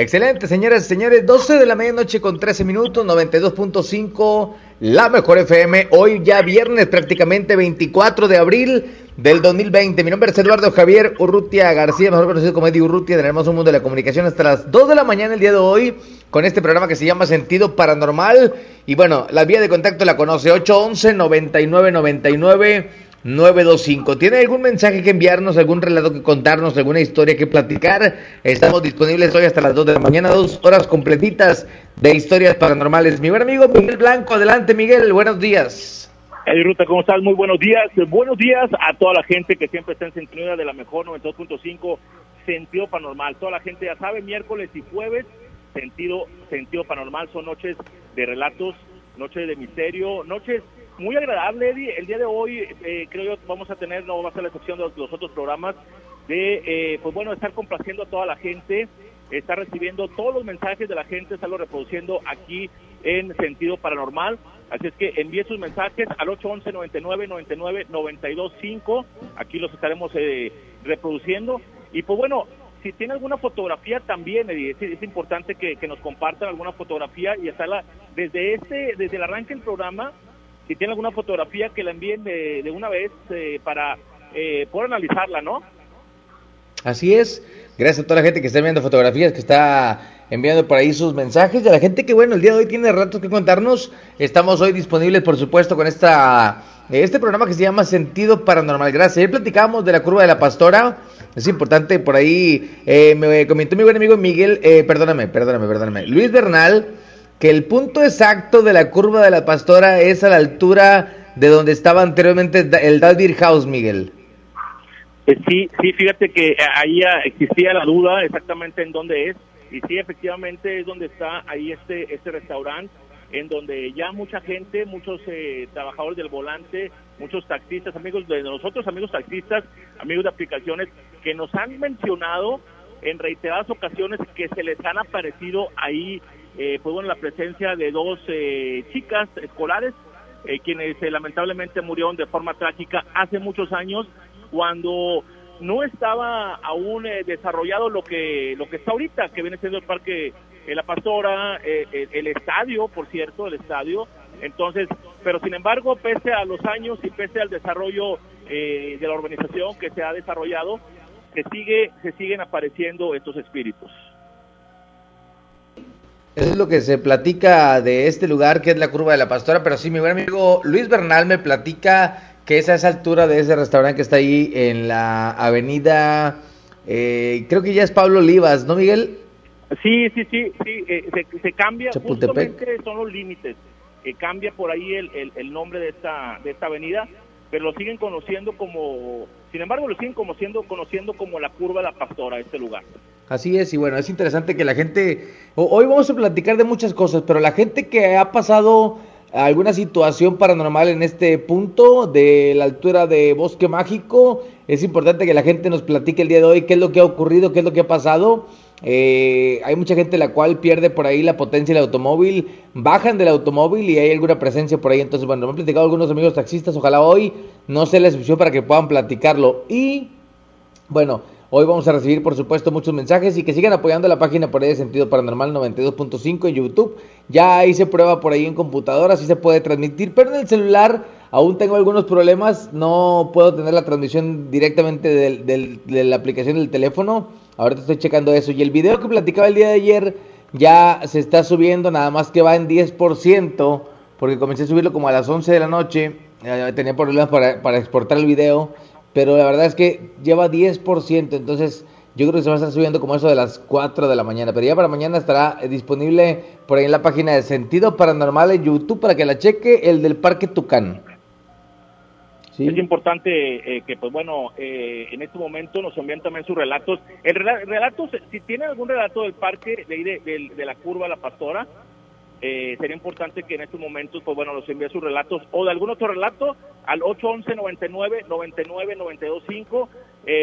Excelente, señoras y señores. 12 de la medianoche con 13 minutos, 92.5, la mejor FM. Hoy ya viernes, prácticamente 24 de abril del 2020. Mi nombre es Eduardo Javier Urrutia García, mejor conocido como Eddie Urrutia, del hermoso mundo de la comunicación, hasta las 2 de la mañana el día de hoy, con este programa que se llama Sentido Paranormal. Y bueno, la vía de contacto la conoce 811 9999 925. ¿Tiene algún mensaje que enviarnos, algún relato que contarnos, alguna historia que platicar? Estamos disponibles hoy hasta las 2 de la mañana, dos horas completitas de historias paranormales. Mi buen amigo Miguel Blanco, adelante Miguel, buenos días. Eddie Ruta, ¿cómo estás? Muy buenos días. Buenos días a toda la gente que siempre está en sintonía de la mejor 92.5 Sentido Paranormal. Toda la gente ya sabe, miércoles y jueves, Sentido, Sentido Paranormal son noches de relatos, noches de misterio, noches muy agradables, Eddie. El día de hoy, eh, creo yo, vamos a tener, no va a ser la excepción de los, otros programas, de, eh, pues bueno, estar complaciendo a toda la gente, estar recibiendo todos los mensajes de la gente, estarlo reproduciendo aquí en Sentido Paranormal. Así es que envíe sus mensajes al 811 99 99 925. Aquí los estaremos eh, reproduciendo. Y pues bueno, si tiene alguna fotografía también, Eddie, es, es importante que, que nos compartan alguna fotografía y estarla desde este, desde el arranque del programa. Si tiene alguna fotografía que la envíen de, una vez eh, para eh, poder analizarla, ¿no? Así es. Gracias a toda la gente que está enviando fotografías, que está enviando por ahí sus mensajes. Y a la gente que, bueno, el día de hoy tiene ratos que contarnos. Estamos hoy disponibles, por supuesto, con esta este programa que se llama Sentido Paranormal. Gracias. Ayer platicábamos de la curva de la pastora. Es importante, por ahí eh, me comentó mi buen amigo Miguel, eh, perdóname, perdóname, perdóname. Luis Bernal, que el punto exacto de la curva de la pastora es a la altura de donde estaba anteriormente el Dalvir House, Miguel. Eh, Sí, sí, fíjate que ahí ah, existía la duda exactamente en dónde es. Y sí, efectivamente es donde está ahí este, este restaurante, en donde ya mucha gente, muchos eh, trabajadores del volante, muchos taxistas, amigos de nosotros, amigos taxistas, amigos de aplicaciones, que nos han mencionado en reiteradas ocasiones que se les han aparecido ahí, eh, pues bueno, la presencia de dos eh, chicas escolares, eh, quienes eh, lamentablemente murieron de forma trágica hace muchos años, cuando no estaba aún eh, desarrollado lo que lo que está ahorita, que viene siendo el parque La Pastora, eh, el, el estadio, por cierto, el estadio. Entonces, pero sin embargo, pese a los años y pese al desarrollo eh, de la urbanización que se ha desarrollado, se sigue se siguen apareciendo estos espíritus. Eso es lo que se platica de este lugar que es la curva de la pastora, pero sí, mi buen amigo Luis Bernal me platica que es a esa altura de ese restaurante que está ahí en la avenida, eh, creo que ya es Pablo Olivas, ¿no, Miguel? Sí, sí, sí, sí, eh, se, se cambia, Chapultepec. justamente son los límites, que cambia por ahí el, el, el nombre de esta, de esta avenida, pero lo siguen conociendo como, sin embargo, lo siguen conociendo, conociendo como la curva de la pastora, este lugar. Así es, y bueno, es interesante que la gente, ho- hoy vamos a platicar de muchas cosas, pero la gente que ha pasado alguna situación paranormal en este punto de la altura de Bosque Mágico, es importante que la gente nos platique el día de hoy qué es lo que ha ocurrido, qué es lo que ha pasado. Eh, hay mucha gente la cual pierde por ahí la potencia del automóvil, bajan del automóvil y hay alguna presencia por ahí. Entonces, bueno, me han platicado algunos amigos taxistas, ojalá hoy no sea la excepción para que puedan platicarlo. Y bueno, hoy vamos a recibir, por supuesto, muchos mensajes y que sigan apoyando la página por ahí de Sentido Paranormal 92.5 en YouTube. Ya se prueba por ahí en computadora, sí se puede transmitir, pero en el celular aún tengo algunos problemas. No puedo tener la transmisión directamente del- del- de la aplicación del teléfono. Ahorita estoy checando eso. Y el video que platicaba el día de ayer ya se está subiendo, nada más que va en 10%, porque comencé a subirlo como a las 11 de la noche. Tenía problemas para, para exportar el video pero la verdad es que lleva 10%, entonces yo creo que se va a estar subiendo como eso de las 4 de la mañana, pero ya para mañana estará eh, disponible por ahí en la página de Sentido Paranormal en YouTube para que la cheque, el del Parque Tucán. ¿Sí? Es importante eh, que, pues bueno, eh, en este momento nos envíen también sus relatos. El rela- relatos, si tienen algún relato del parque, de, de- de la curva La Pastora, eh, sería importante que en estos momentos, pues bueno, los envíe sus relatos o de algún otro relato al 811 99 99 925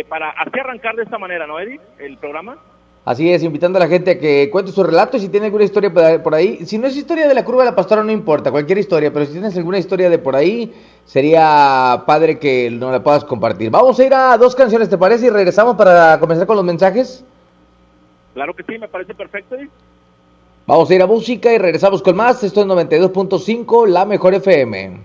para así arrancar de esta manera, ¿no, Eddie? El programa. Así es, invitando a la gente a que cuente su relato, si tiene alguna historia por ahí. Si no es historia de la curva de la pastora, no importa, cualquier historia, pero si tienes alguna historia de por ahí, sería padre que nos la puedas compartir. Vamos a ir a dos canciones, ¿te parece? Y regresamos para comenzar con los mensajes. Claro que sí, me parece perfecto. Vamos a ir a música y regresamos con más. Esto es 92.5, la mejor FM.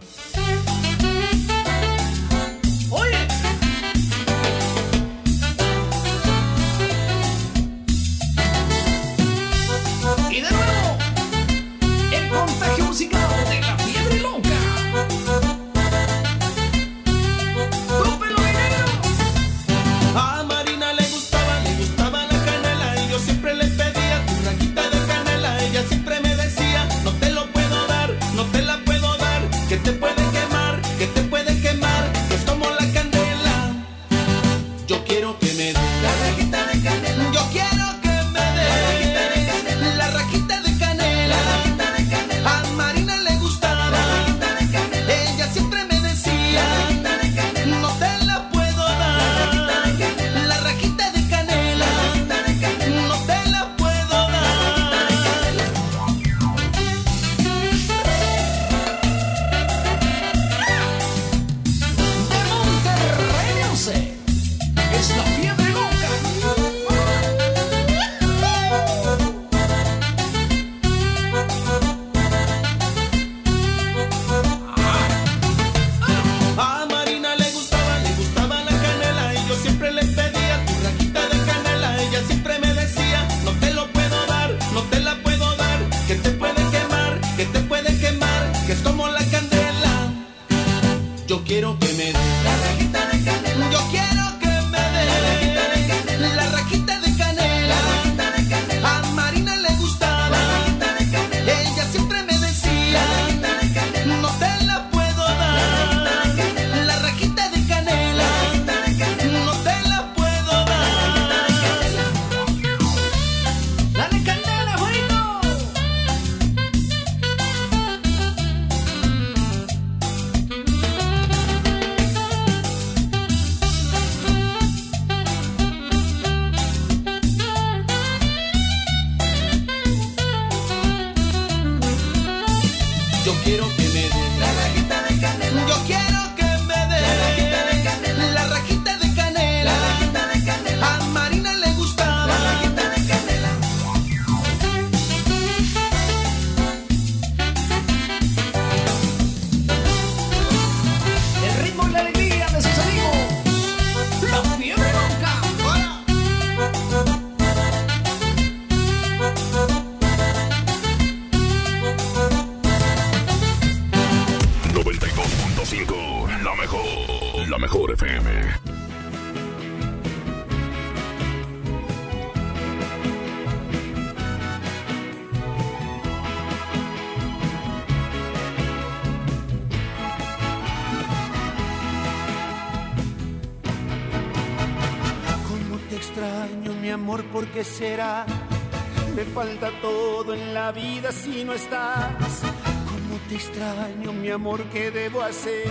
Me falta todo en la vida si no estás. ¿Cómo te extraño, mi amor? ¿Qué debo hacer?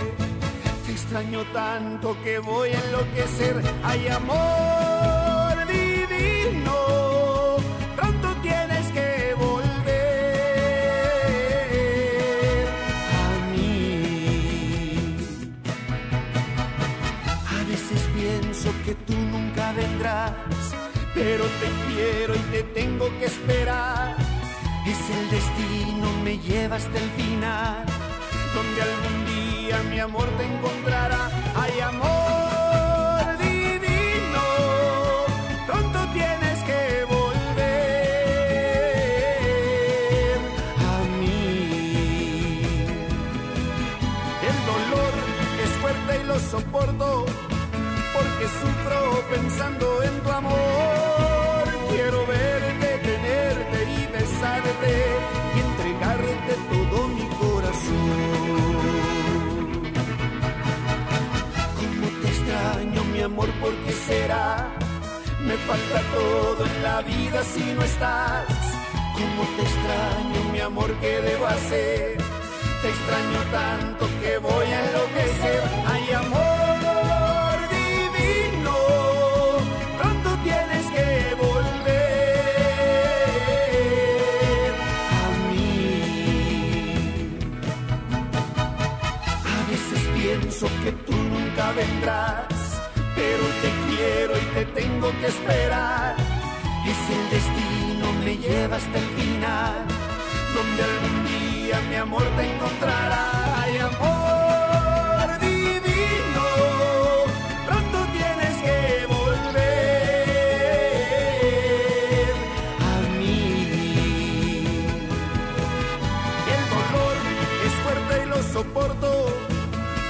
Te extraño tanto que voy a enloquecer. Hay amor pero te quiero y te tengo que esperar. Es el destino, me lleva hasta el final, donde algún día mi amor te encontrará. Hay amor divino, pronto tienes que volver a mí. El dolor es fuerte y lo soporto, porque sufro pensando en tu amor. ¿Por qué será? Me falta todo en la vida si no estás. cómo te extraño, mi amor, ¿qué debo hacer? Te extraño tanto que voy a enloquecer. Ay, amor divino, pronto tienes que volver a mí. A veces pienso que tú nunca vendrás, quiero y te tengo que esperar. Es el destino, me lleva hasta el final, donde algún día mi amor te encontrará. Ay, amor divino, pronto tienes que volver a mí. El dolor es fuerte y lo soporto,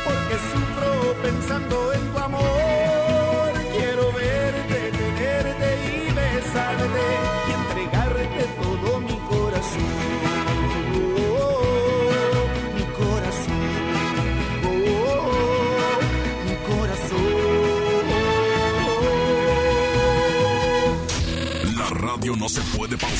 porque sufro pensando en se puede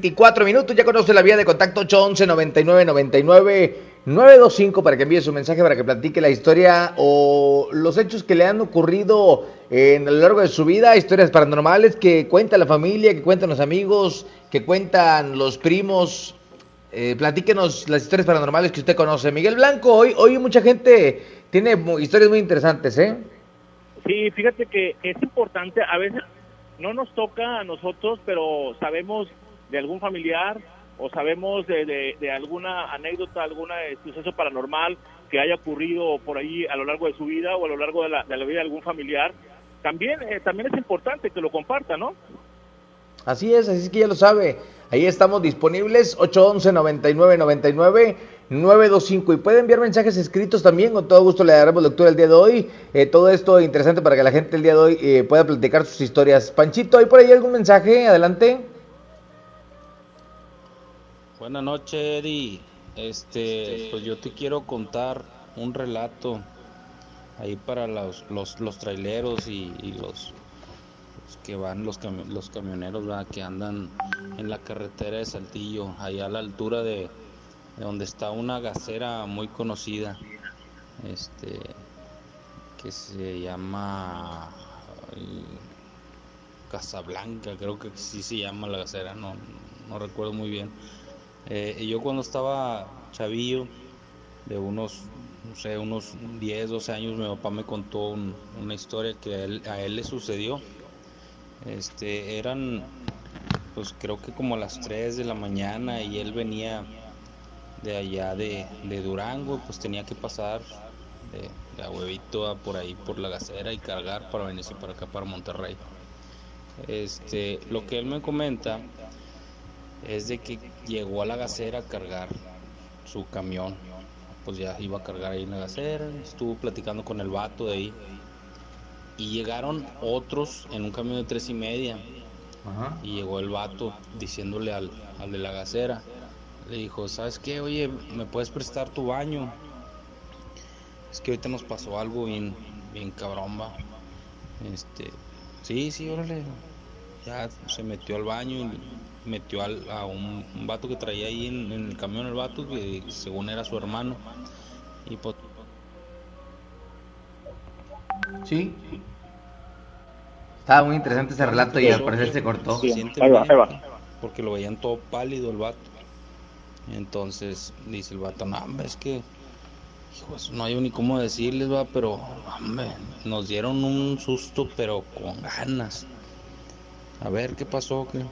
24 minutos. Ya conoce la vía de contacto 811 99 99 925 para que envíe su mensaje, para que platique la historia o los hechos que le han ocurrido en, a lo largo de su vida, historias paranormales que cuenta la familia, que cuentan los amigos, que cuentan los primos. Eh, platíquenos las historias paranormales que usted conoce. Miguel Blanco, hoy, hoy mucha gente tiene historias muy interesantes, ¿eh? Sí, fíjate que es importante, a veces no nos toca a nosotros, pero sabemos de algún familiar o sabemos de, de- alguna anécdota, algún suceso paranormal que haya ocurrido por ahí a lo largo de su vida o a lo largo de la, de la vida de algún familiar. También, eh, también es importante que lo comparta, ¿no? Así es, así es que ya lo sabe. Ahí estamos disponibles, 811 99 99 925 y puede enviar mensajes escritos también, con todo gusto le daremos lectura el día de hoy. Eh, todo esto interesante para que la gente el día de hoy eh, pueda platicar sus historias. Panchito, ¿hay por ahí algún mensaje? Adelante. Buenas noches, Eddie. Este, pues yo te quiero contar un relato ahí para los, los, los traileros y, y los, los que van, los, cami- los camioneros ¿verdad? que andan en la carretera de Saltillo, allá a la altura de, de donde está una gasera muy conocida, este, que se llama ay, Casablanca, creo que sí se llama la gasera, no, no recuerdo muy bien. Eh, yo cuando estaba chavillo, de unos, no sé, unos 10, 12 años, mi papá me contó un- una historia que a él, le sucedió. Este, eran, pues creo que como a las 3 de la mañana y él venía de allá de, de Durango, pues tenía que pasar de, de a huevito a por ahí por la gasera y cargar para venirse para acá, para Monterrey. Este, lo que él me comenta es de que llegó a la gasera a cargar su camión. Pues ya iba a cargar ahí en la gasera, estuvo platicando con el vato de ahí. Y llegaron otros en un camión de tres y media. Y llegó el vato diciéndole al, al de la gasera. Le dijo, ¿sabes qué? Oye, ¿me puedes prestar tu baño? Es que ahorita nos pasó algo bien, bien cabrón, va. Este, sí, sí, órale. Ya se metió al baño y metió al- a un, un vato que traía ahí en, en el camión, el vato, que según era su hermano. Y pues Sí. Estaba muy interesante ese relato y al parecer se cortó. Sí. ahí va, ahí va. porque- lo veían todo pálido el vato. Entonces dice el vato, no, hombre, es que, hijos, no hay ni cómo decirles, va, pero, hombre, nos dieron un susto, pero con ganas. A ver, ¿qué pasó? ¿Qué?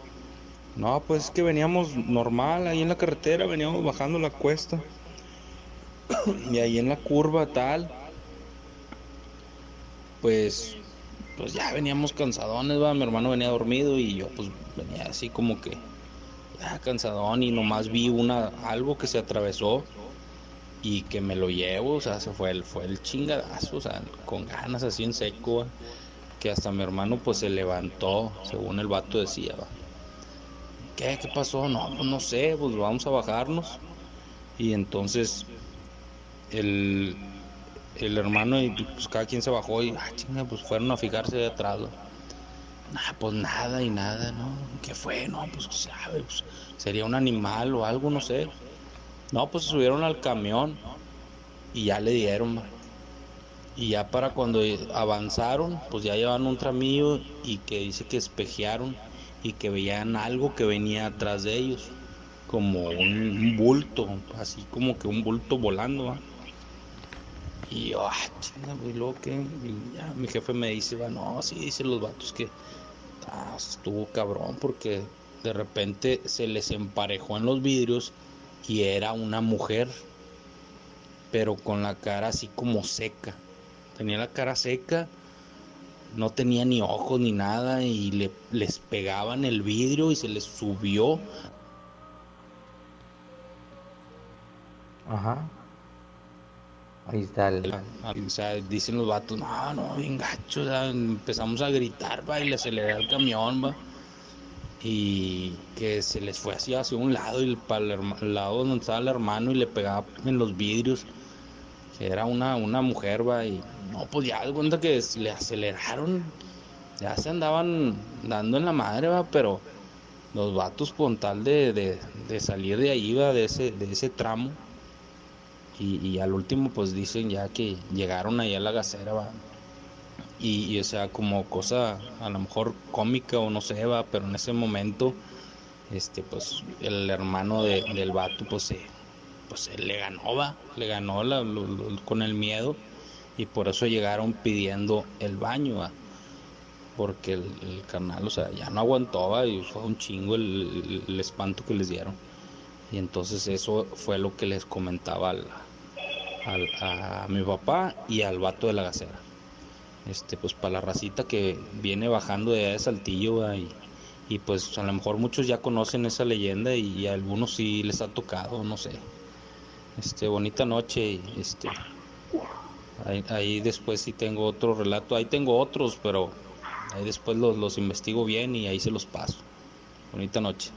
No, pues es que veníamos normal ahí en la carretera, veníamos bajando la cuesta. y ahí en la curva tal, pues pues ya veníamos cansadones, va, mi hermano venía dormido y yo pues venía así como que ya cansadón y nomás vi una algo que se atravesó y que me lo llevo, o sea, se fue el, fue el chingadazo, o sea, con ganas así en seco, que hasta mi hermano pues se levantó, según el vato decía, ¿qué? ¿Qué pasó? No, pues no sé, pues vamos a bajarnos. Y entonces el, el hermano y pues cada quien se bajó y ah, chinga, pues fueron a fijarse de atrás. pues nada y nada, ¿no? ¿Qué fue? No, pues sabe, pues, sería un animal o algo, no sé. No, pues subieron al camión y ya le dieron. Y ya para cuando avanzaron, pues ya llevan un tramillo y que dice que espejearon y que veían algo que venía atrás de ellos, como un, bulto, así como que un bulto volando. Y yo, ah, chinga, muy loco. mi jefe me dice, va, no, sí, dicen los vatos que ah, estuvo cabrón porque de repente se les emparejó en los vidrios y era una mujer, pero con la cara así como seca. Tenía la cara seca, no tenía ni ojos ni nada y le, les pegaban el vidrio y se les subió. Ajá. Ahí está el... O sea, dicen los vatos, no, no, bien gacho, empezamos a gritar, va, y le aceleré el camión, va y que se les fue así hacia un lado y para el, lado donde estaba el hermano y le pegaba en los vidrios era una, una mujer va y no pues ya de cuenta que le aceleraron ya se andaban dando en la madre va pero los vatos con tal de, de, salir de ahí va de ese de ese tramo y, y, al último pues dicen ya que llegaron ahí a la gacera va y, o sea, como cosa a lo mejor cómica o no sé, va, pero en ese momento, este, pues el hermano de, del vato, pues, se, pues le ganó, va, le ganó con el miedo y por eso llegaron pidiendo el baño, va, porque el, carnal, o sea, ya no aguantó, va, y fue un chingo el, el, espanto que les dieron. Y entonces eso fue lo que les comentaba al, al, a mi papá y al vato de la gacera este pues para la racita que viene bajando de, de Saltillo y, y, pues a lo mejor muchos ya conocen esa leyenda y, a algunos sí les ha tocado, no sé. Este bonita noche este ahí, después sí tengo otro relato, ahí tengo otros, pero ahí después los, los investigo bien y ahí se los paso. Bonita noche.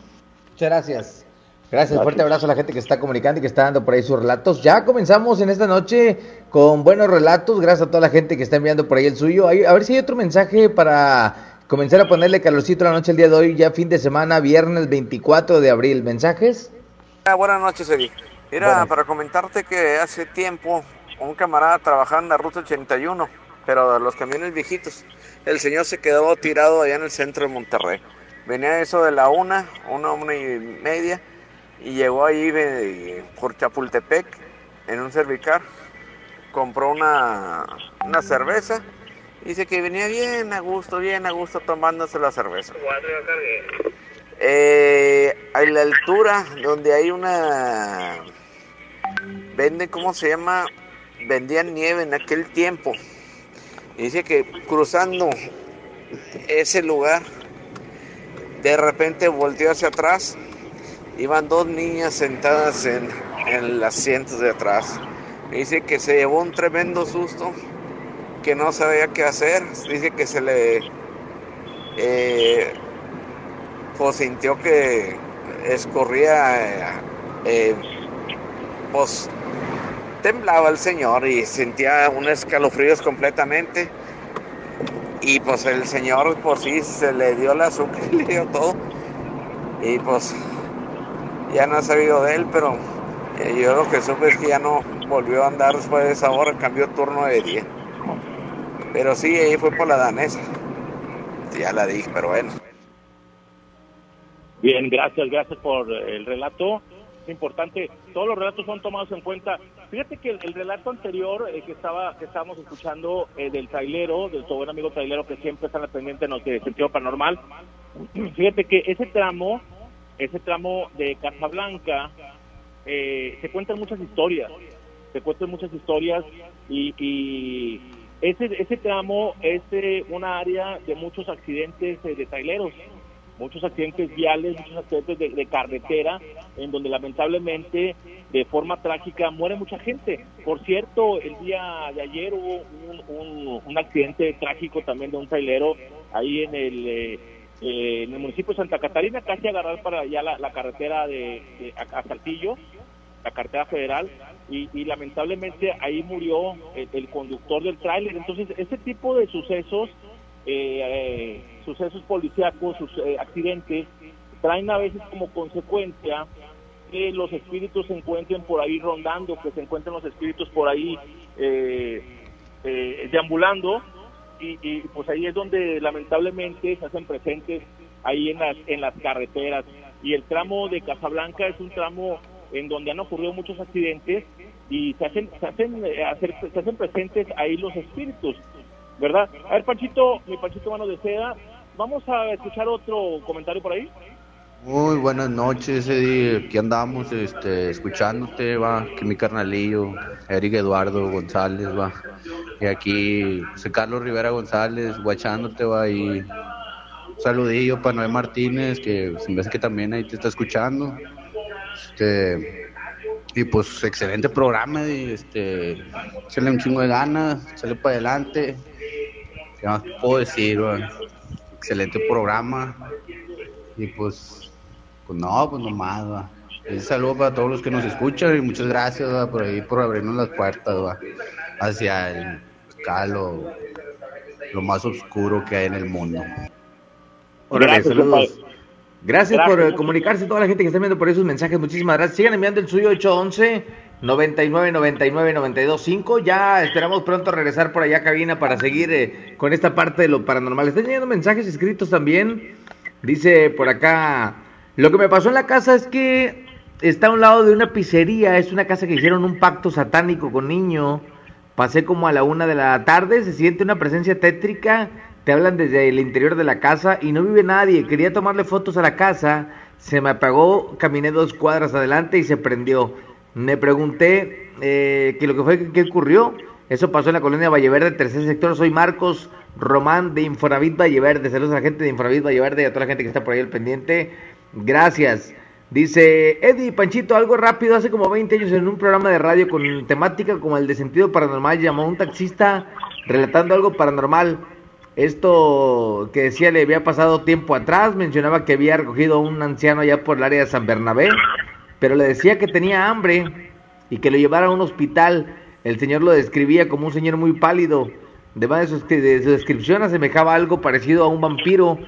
Muchas gracias. Gracias, fuerte abrazo a la gente que está comunicando y que está dando por ahí sus relatos. Ya comenzamos en esta noche con buenos relatos, gracias a toda la gente que está enviando por ahí el suyo. a ver si hay otro mensaje para comenzar a ponerle calorcito la noche el día de hoy, ya fin de semana, viernes 24 de abril. ¿Mensajes? Ah, buenas noches, Eri. Era para comentarte que hace tiempo un camarada trabajaba en la ruta 81, pero los camiones viejitos. El señor se quedó tirado allá en el centro de Monterrey. Venía eso de la una, una, una y media y llegó ahí por Chapultepec en un cervicar, compró una, una cerveza, dice que venía bien a gusto, bien a gusto tomándose la cerveza. Eh, a la altura donde hay una vende cómo se llama vendían nieve en aquel tiempo dice que cruzando ese lugar de repente volteó hacia atrás Iban dos niñas sentadas en, el asiento de atrás. Dice que se llevó un tremendo susto, que no sabía qué hacer. Dice que se le... Eh, pues sintió que escorría... Eh, pues temblaba el señor y sentía un escalofríos completamente. Y pues el señor por sí se le dio el azúcar y le dio todo. Y pues ya no ha sabido de él, pero eh, yo lo que supe es que ya no volvió a andar después de esa hora, cambió turno de día. Pero sí, ahí fue por la danesa. Ya la dije, pero bueno. Bien, gracias, gracias por el relato. Importante, todos los relatos son tomados en cuenta. Fíjate que el, relato anterior eh, que estaba que estábamos escuchando eh, del trailero, del tu buen amigo trailero que siempre está al pendiente en los de sentido paranormal, fíjate que ese tramo ese tramo de Casablanca eh, se cuentan muchas historias, se cuentan muchas historias y, ese, ese tramo es una área de muchos accidentes eh, de traileros. Muchos accidentes viales, muchos accidentes de, de carretera, en donde lamentablemente de forma trágica muere mucha gente. Por cierto, el día de ayer hubo un, accidente trágico también de un trailero ahí en el, eh, eh, en el municipio de Santa Catarina, casi agarrar para allá la, carretera de, de- a, Saltillo, la carretera federal, y, lamentablemente ahí murió el, el conductor del tráiler. Entonces, ese tipo de sucesos, eh, eh, sucesos policíacos, sus eh, accidentes, traen a veces como consecuencia que los espíritus se encuentren por ahí rondando, que se encuentren los espíritus por ahí eh, deambulando y, y, pues ahí es donde lamentablemente se hacen presentes ahí en las en las carreteras. Y el tramo de Casablanca es un tramo en donde han ocurrido muchos accidentes y se hacen se hacen se hacen presentes ahí los espíritus verdad a ver Panchito mi Panchito mano de seda vamos a escuchar otro comentario por ahí Muy buenas noches, Eddie. Aquí andamos este, escuchándote, va. Aquí mi carnalillo, Eric Eduardo González, va. Y aquí José Carlos Rivera González, guachándote, va. Y un saludillo para Noé Martínez, que se me hace que también ahí te está escuchando. Este, y pues excelente programa, Eddie. Este, échale un chingo de ganas, échale para adelante. ¿Qué más puedo decir? Excelente programa. Y pues, pues no, pues nomás, va. Un saludo para todos los que nos escuchan y muchas gracias va, por ahí, por abrirnos las puertas va, hacia el, acá lo, más oscuro que hay en el mundo. Órale, Gracias, saludos. Gracias, Gracias, por eh, comunicarse, toda la gente que está enviando por esos mensajes. Muchísimas gracias. Sigan enviando el suyo 811 99 99 92 5. Ya esperamos pronto regresar por allá cabina para seguir eh, con esta parte de lo paranormal. Están llegando mensajes escritos también. Dice por acá, lo que me pasó en la casa es que está a un lado de una pizzería. Es una casa que hicieron un pacto satánico con niño. Pasé como a la una de la tarde, se siente una presencia tétrica, te hablan desde el interior de la casa y no vive nadie. Quería tomarle fotos a la casa, se me apagó, caminé dos cuadras adelante y se prendió. Me pregunté eh, que lo que fue, qué ocurrió. Eso pasó en la colonia Valleverde, tercer sector. Soy Marcos Román de Infonavit Valleverde. Saludos a la gente de Infonavit Valleverde y a toda la gente que está por ahí al pendiente. Gracias. Dice Eddie Panchito, algo rápido, hace como 20 años en un programa de radio con temática como el de sentido paranormal, llamó a un taxista relatando algo paranormal. Esto que decía le había pasado tiempo atrás, mencionaba que había recogido a un anciano allá por el área de San Bernabé, pero le decía que tenía hambre y que lo llevara a un hospital. El señor lo describía como un señor muy pálido. Además de su, de su descripción asemejaba algo parecido a un vampiro,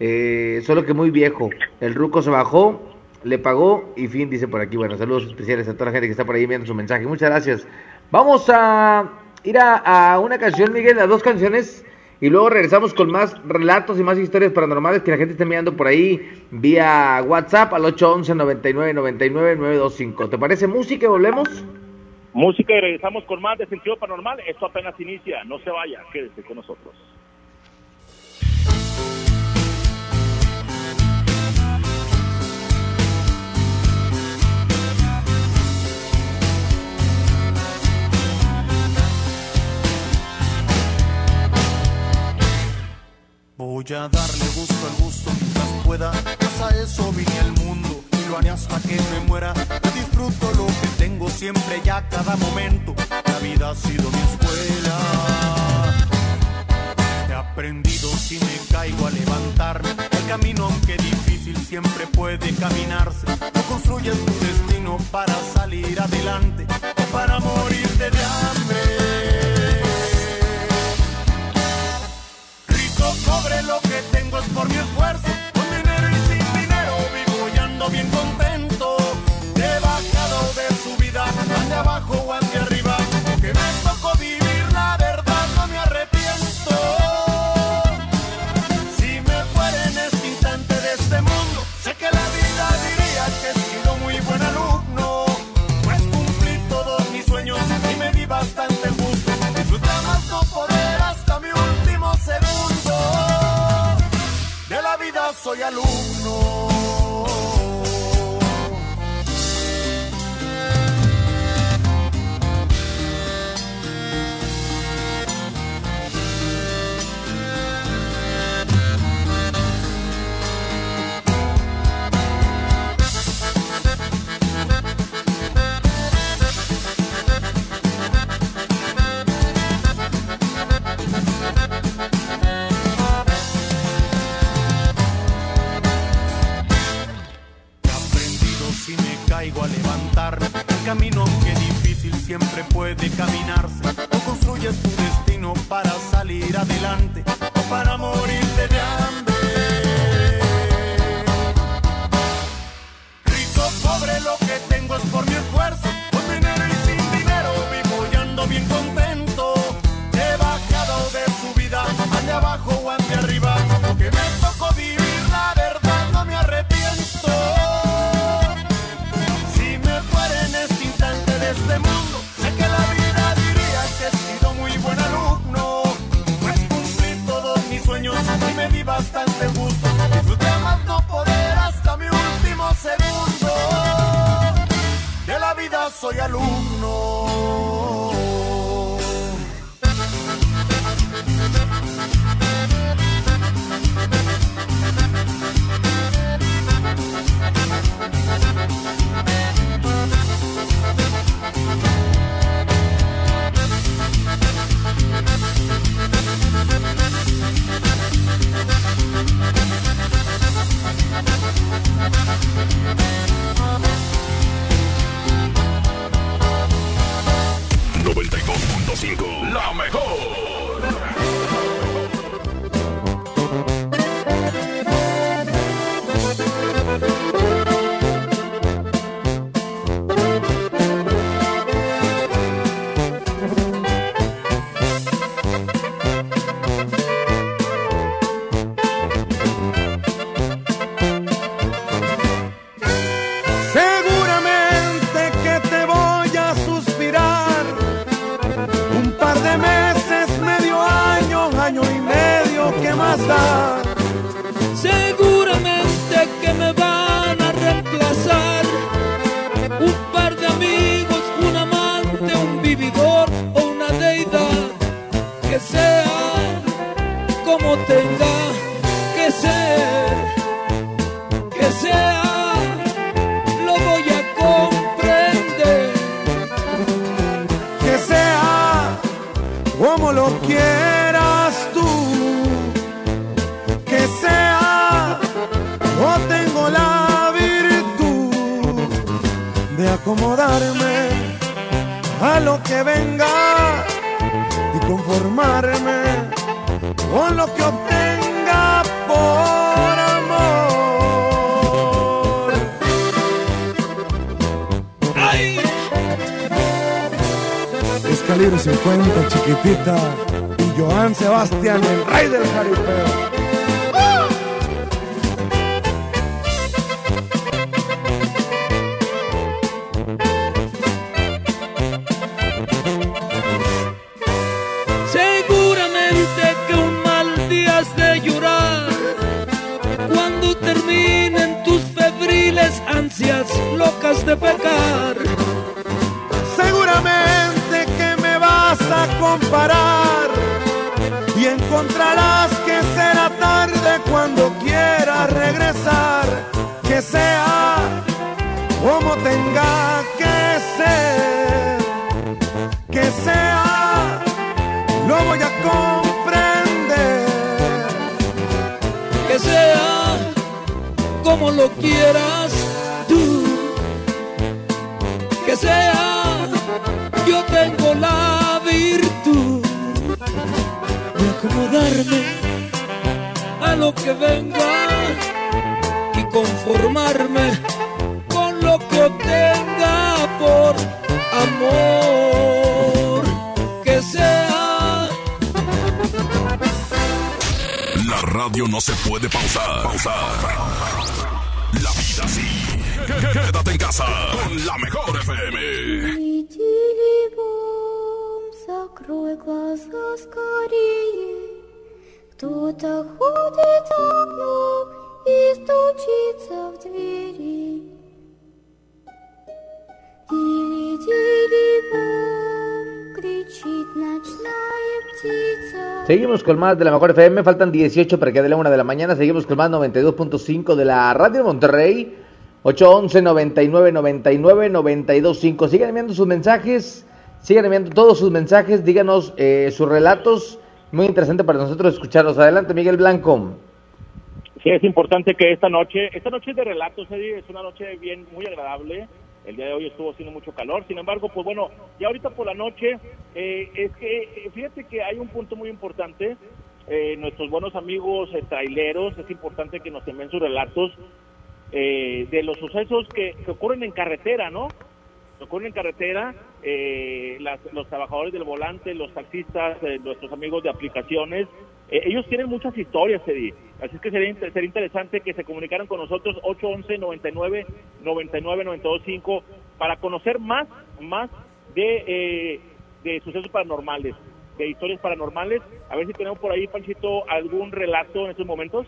eh, solo que muy viejo. El ruco se bajó, le pagó y fin, dice por aquí. Bueno, saludos especiales a toda la gente que está por ahí viendo su mensaje. Muchas gracias. Vamos a ir a, a una canción, Miguel, a dos canciones. Y luego regresamos con más relatos y más historias paranormales que la gente está enviando por ahí vía WhatsApp al 811 99 99 925. ¿Te parece música y volvemos? música y regresamos con más de sentido paranormal esto apenas inicia no se vaya quédese con nosotros Voy a darle gusto al gusto mientras pueda. Pues eso vine al mundo y lo haré hasta que me muera. Yo disfruto lo que tengo siempre y a cada momento. La vida ha sido mi escuela. He aprendido si me caigo a levantarme. El camino, aunque difícil, siempre puede caminarse. No construyes tu destino para salir adelante o para morirte de hambre. Calibre 50, chiquitita. Y Joan Sebastián, el rey del jaripeo. Seguramente que un comparar y encontrarás que será tarde cuando quieras regresar. Que sea como tenga que ser, que sea, lo voy a comprender. Que sea como lo quieras acomodarme a lo que venga y conformarme con lo que obtenga por amor. Que sea La radio no se puede pausar. Pausar. La vida sí. Quédate en casa con la mejor FM. Видели бом, закрой глаза скорее. Кто-то ходит за окном и стучится в двери. Дили-дили-бом, кричит ночная птица. Seguimos con más de la mejor FM, faltan 18 para que dé la una de la mañana, seguimos con más 92.5 de la Radio Monterrey, 811 99 99 925. Sigan enviando sus mensajes, sigan enviando todos sus mensajes, díganos eh, sus relatos, muy interesante para nosotros escucharlos. Adelante, Miguel Blanco. Sí, es importante que esta noche, esta noche de relatos, Eddie, es una noche bien, muy agradable. El día de hoy estuvo haciendo mucho calor, sin embargo, pues bueno, ya ahorita por la noche, eh, es que eh, fíjate que hay un punto muy importante. Eh, nuestros buenos amigos eh, traileros, es importante que nos envíen sus relatos eh, de los sucesos que, que ocurren en carretera, ¿no? Que ocurren en carretera, eh, las- los trabajadores del volante, los taxistas, eh, nuestros amigos de aplicaciones, eh, ellos tienen muchas historias, Eddie. Así es que sería, sería interesante que se comunicaran con nosotros 811 99 99 925 para conocer más, más de, eh, de sucesos paranormales, de historias paranormales. A ver si tenemos por ahí, Panchito, algún relato en estos momentos.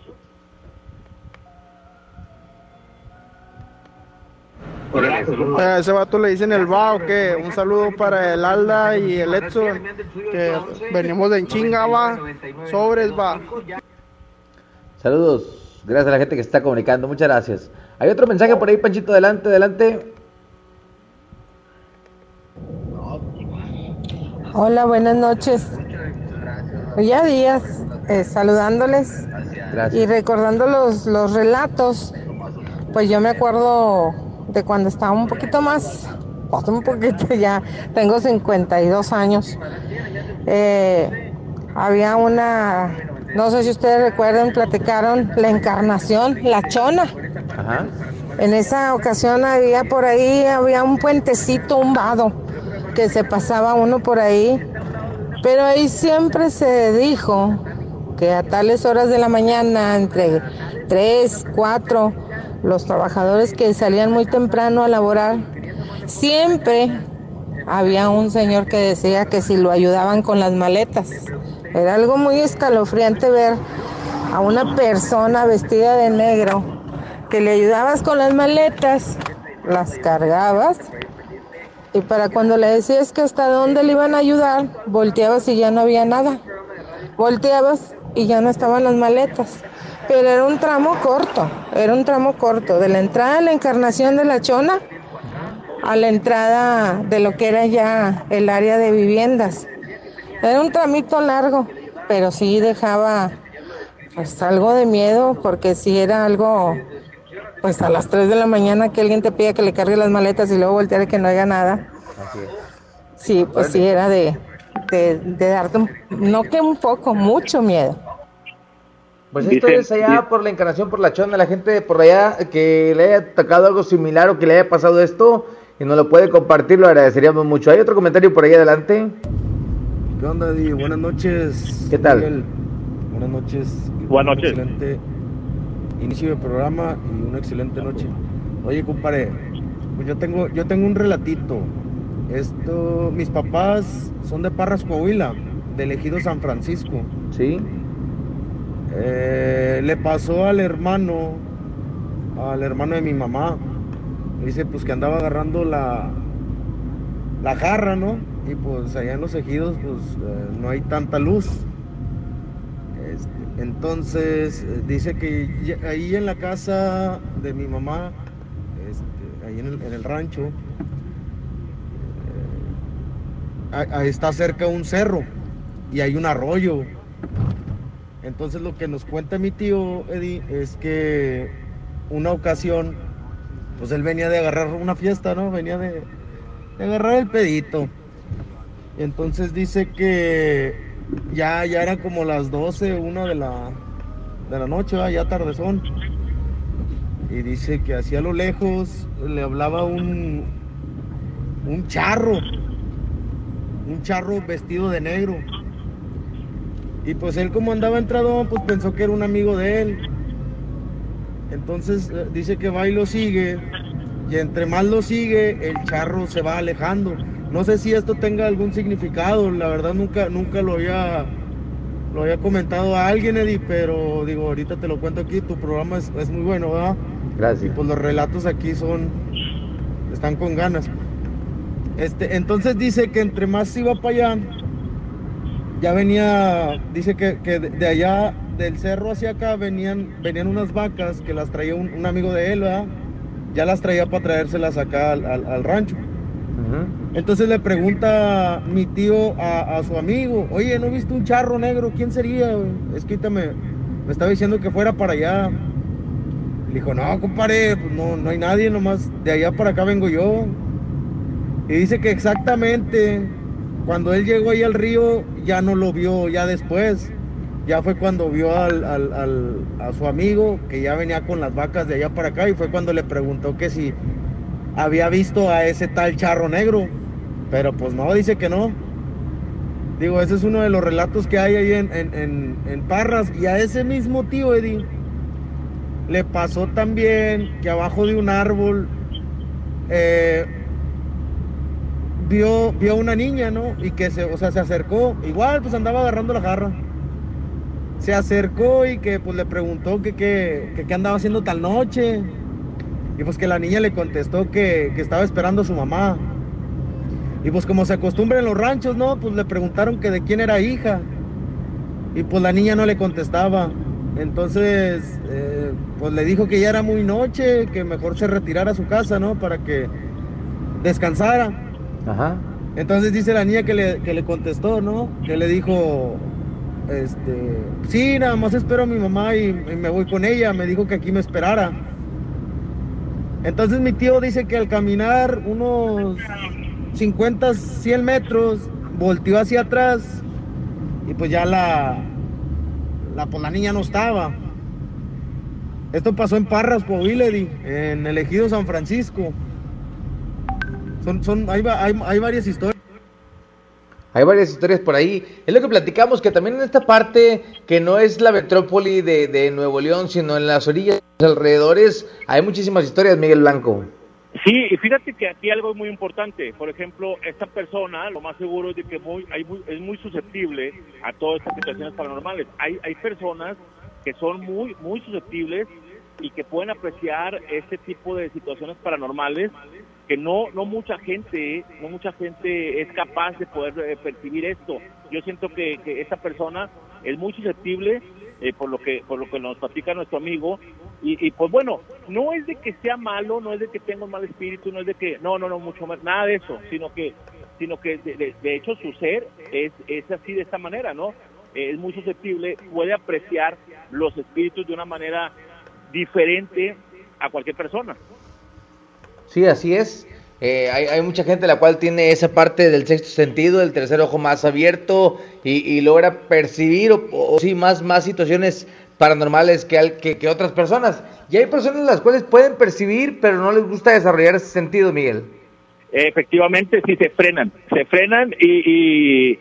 A ese vato le dicen el va o qué. Un saludo para el Alda y el Edson, que venimos de en chinga, va. Sobres, va. Saludos, gracias a la gente que se está comunicando, muchas gracias. Hay otro mensaje por ahí, Panchito, adelante, adelante. Hola, buenas noches. Ya días eh, saludándoles y recordando los, los relatos. Pues yo me acuerdo de cuando estaba un poquito más, pues un poquito ya, tengo 52 años. Eh, había una, no sé si ustedes recuerdan, platicaron la encarnación, la chona. Ajá. En esa ocasión había por ahí, había un puentecito, un vado, que se pasaba uno por ahí. Pero ahí siempre se dijo que a tales horas de la mañana, entre 3, 4, los trabajadores que salían muy temprano a laborar, siempre había un señor que decía que si lo ayudaban con las maletas. Era algo muy escalofriante ver a una persona vestida de negro que le ayudabas con las maletas, las cargabas y para cuando le decías que hasta dónde le iban a ayudar, volteabas y ya no había nada. Volteabas y ya no estaban las maletas. Pero era un tramo corto, era un tramo corto, de la entrada de la encarnación de la chona a la entrada de lo que era ya el área de viviendas. Era un tramito largo, pero sí dejaba pues algo de miedo porque sí era algo pues a las 3 de la mañana que alguien te pida que le cargue las maletas y luego voltear y que no haya nada. Sí, pues sí era de, de, de darte un, no que un poco, mucho miedo. Pues esto es allá por la encarnación, por la chona, la gente por allá que le haya tocado algo similar o que le haya pasado esto y nos lo puede compartir, lo agradeceríamos mucho. ¿Hay otro comentario por ahí adelante? ¿Qué onda, Di? Buenas noches. ¿Qué tal? Miguel. Buenas noches. Buenas Un noches. Excelente inicio de programa y una excelente noche. Oye, compadre, pues yo tengo, yo tengo un relatito. Esto, mis papás son de Parras, Coahuila, de Ejido San Francisco. Sí. Eh, le pasó al hermano, al hermano de mi mamá. Dice pues que andaba agarrando la, la jarra, ¿no? Y pues allá en los ejidos pues eh, no hay tanta luz. Este, entonces eh, dice que ahí en la casa de mi mamá, este, ahí en el, rancho, ahí está cerca un cerro y hay un arroyo. Entonces lo que nos cuenta mi tío Eddie es que una ocasión, pues él venía de agarrar una fiesta, ¿no? Venía de, de agarrar el pedito. Y entonces dice que ya, ya eran como las 12, una de la, de la noche, ¿verdad? ya tardezón. Y dice que hacia lo lejos le hablaba un, un charro, un charro vestido de negro. Y pues él como andaba entrado, pues pensó que era un amigo de él. Entonces eh, dice que va y lo sigue. Y entre más lo sigue, el charro se va alejando. No sé si esto tenga algún significado. La verdad nunca, nunca lo había, lo había comentado a alguien, Eddie, pero digo, ahorita te lo cuento aquí. Tu programa es, es muy bueno, ¿verdad? Gracias. Y pues los relatos aquí son, están con ganas. Este, entonces dice que entre más iba para allá, ya venía, dice que, que de allá del cerro hacia acá venían, venían unas vacas que las traía un, un amigo de él, ¿verdad? Ya las traía para traérselas acá al, al- al rancho. Entonces le pregunta mi tío a, a su amigo, oye, ¿no viste un charro negro? ¿Quién sería? Es que me, me estaba diciendo que fuera para allá. Le dijo, no, compadre, pues no, no hay nadie, nomás de allá para acá vengo yo. Y dice que exactamente cuando él llegó ahí al río ya no lo vio ya después. Ya fue cuando vio al, al- a su amigo que ya venía con las vacas de allá para acá y fue cuando le preguntó que si había visto a ese tal charro negro. Pero pues no, dice que no. Digo, ese es uno de los relatos que hay ahí en, en- en- en Parras. Y a ese mismo tío Eddie le pasó también que abajo de un árbol eh, vio, vio una niña, ¿no? Y que se, o sea, se acercó. Igual, pues andaba agarrando la jarra. Se acercó y que pues le preguntó que qué que, andaba haciendo tal noche. Y pues que la niña le contestó que, que estaba esperando a su mamá. Y pues como se acostumbra en los ranchos, ¿no? Pues le preguntaron que de quién era hija. Y pues la niña no le contestaba. Entonces, eh, pues le dijo que ya era muy noche, que mejor se retirara a su casa, ¿no? Para que descansara. Ajá. Entonces dice la niña que le, que le contestó, ¿no? Que le dijo, este, sí, nada más espero a mi mamá y, me voy con ella. Me dijo que aquí me esperara. Entonces mi tío dice que al caminar unos 50, 100 metros, volteó hacia atrás y pues ya la, la, pues la niña no estaba. Esto pasó en Parras, Eddie, en el ejido San Francisco. Son, son, hay, va- hay, hay varias historias. Hay varias historias por ahí. Es lo que platicamos, que también en esta parte, que no es la metrópoli de, de Nuevo León, sino en las orillas, los alrededores, hay muchísimas historias, Miguel Blanco. Sí, y fíjate que aquí algo es muy importante. Por ejemplo, esta persona, lo más seguro es de que muy, hay muy- es muy susceptible a todas estas situaciones paranormales. Hay, hay personas que son muy, muy susceptibles y que pueden apreciar este tipo de situaciones paranormales que no, no mucha gente, no mucha gente es capaz de poder eh, percibir esto. Yo siento que, que esta persona es muy susceptible eh, por lo que por lo que nos platica nuestro amigo. Y, y, pues bueno no es de que sea malo no es de que tenga un mal espíritu no es de que no no no mucho más nada de eso sino que sino que de, de- hecho su ser es es así de esta manera no es muy susceptible puede apreciar los espíritus de una manera diferente a cualquier persona Sí, así es. Eh, hay, mucha gente la cual tiene esa parte del sexto sentido, el tercer ojo más abierto y, y logra percibir o, sí más, más situaciones paranormales que, al- que, otras personas. Y hay personas las cuales pueden percibir, pero no les gusta desarrollar ese sentido, Miguel. Efectivamente, sí se frenan, se frenan y, y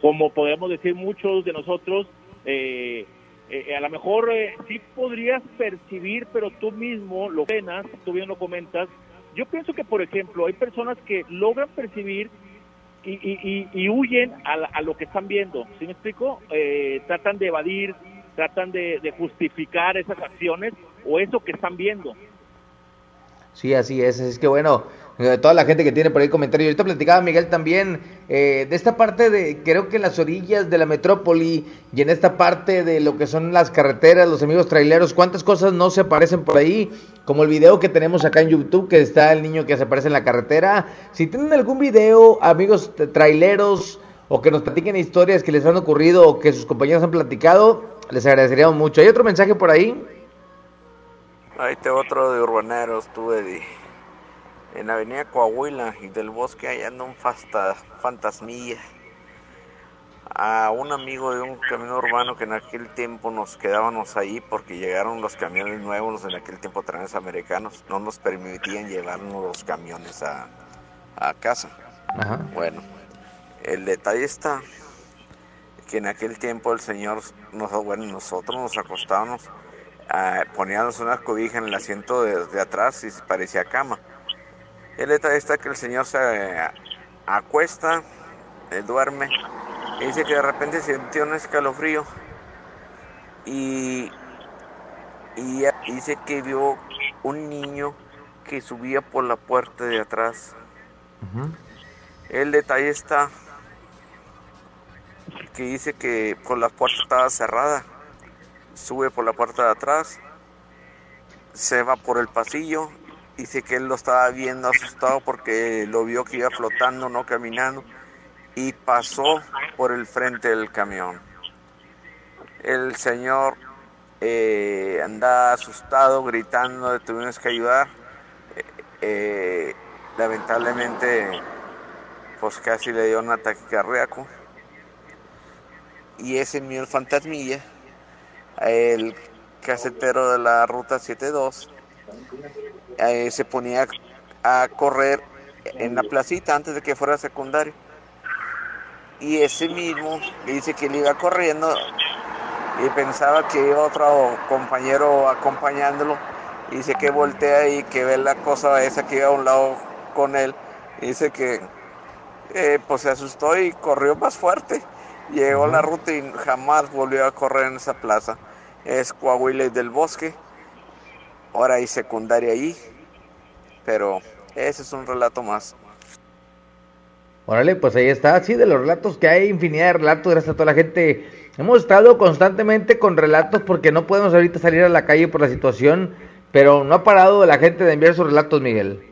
como podemos decir muchos de nosotros, eh, eh, a lo mejor eh, sí podrías percibir, pero tú mismo lo frenas, tú bien lo comentas. Yo pienso que, por ejemplo, hay personas que logran percibir y, y, y- y huyen a, a lo que están viendo. ¿Sí me explico? Eh, tratan de evadir, tratan de, de justificar esas acciones o eso que están viendo. Sí, así es. Es que bueno, toda la gente que tiene por ahí comentarios. Ahorita platicaba Miguel también eh, de esta parte de, creo que en las orillas de la metrópoli y en esta parte de lo que son las carreteras, los amigos traileros, cuántas cosas no se aparecen por ahí, como el video que tenemos acá en YouTube, que está el niño que se aparece en la carretera. Si tienen algún video, amigos traileros, o que nos platiquen historias que les han ocurrido o que sus compañeros han platicado, les agradeceríamos mucho. ¿Hay otro mensaje por ahí? Ahí te otro de urbaneros, tú, Eddie. En la avenida Coahuila y del bosque ahí anda un fasta, fantasmilla. A un amigo de un camino urbano que en aquel tiempo nos quedábamos ahí porque llegaron los camiones nuevos, en aquel tiempo transamericanos, no nos permitían llevarnos los camiones a, a casa. Ajá. Bueno, el detalle está que en aquel tiempo el señor, nos, bueno, nosotros nos acostábamos, ah, poníamos una cobija en el asiento de, de atrás y parecía cama. El detalle está que el señor se eh, acuesta, eh, duerme, y dice que de repente sintió un escalofrío y, y dice que vio un niño que subía por la puerta de atrás. El detalle está que dice que por la puerta estaba cerrada. Sube por la puerta de atrás, se va por el pasillo. Dice que él lo estaba viendo asustado porque lo vio que iba flotando, no caminando, y pasó por el frente del camión. El señor eh, anda asustado, gritando, tuvimos que ayudar. Eh, eh, lamentablemente, pues casi le dio un ataque cardíaco. Y ese mío, el fantasmilla, el casetero de la ruta 72, eh, se ponía a correr en la placita antes de que fuera secundario. Y ese mismo dice que él iba corriendo y pensaba que iba otro compañero acompañándolo. Y dice que voltea y que ve la cosa esa que iba a un lado con él. Y dice que eh, pues se asustó y corrió más fuerte. Llegó a la ruta y jamás volvió a correr en esa plaza. Es Coahuila del Bosque. Ahora hay secundaria ahí. Pero ese es un relato más. Órale, pues ahí está, sí, de los relatos que hay, infinidad de relatos, gracias a toda la gente. Hemos estado constantemente con relatos porque no podemos ahorita salir a la calle por la situación, pero no ha parado la gente de enviar sus relatos, Miguel.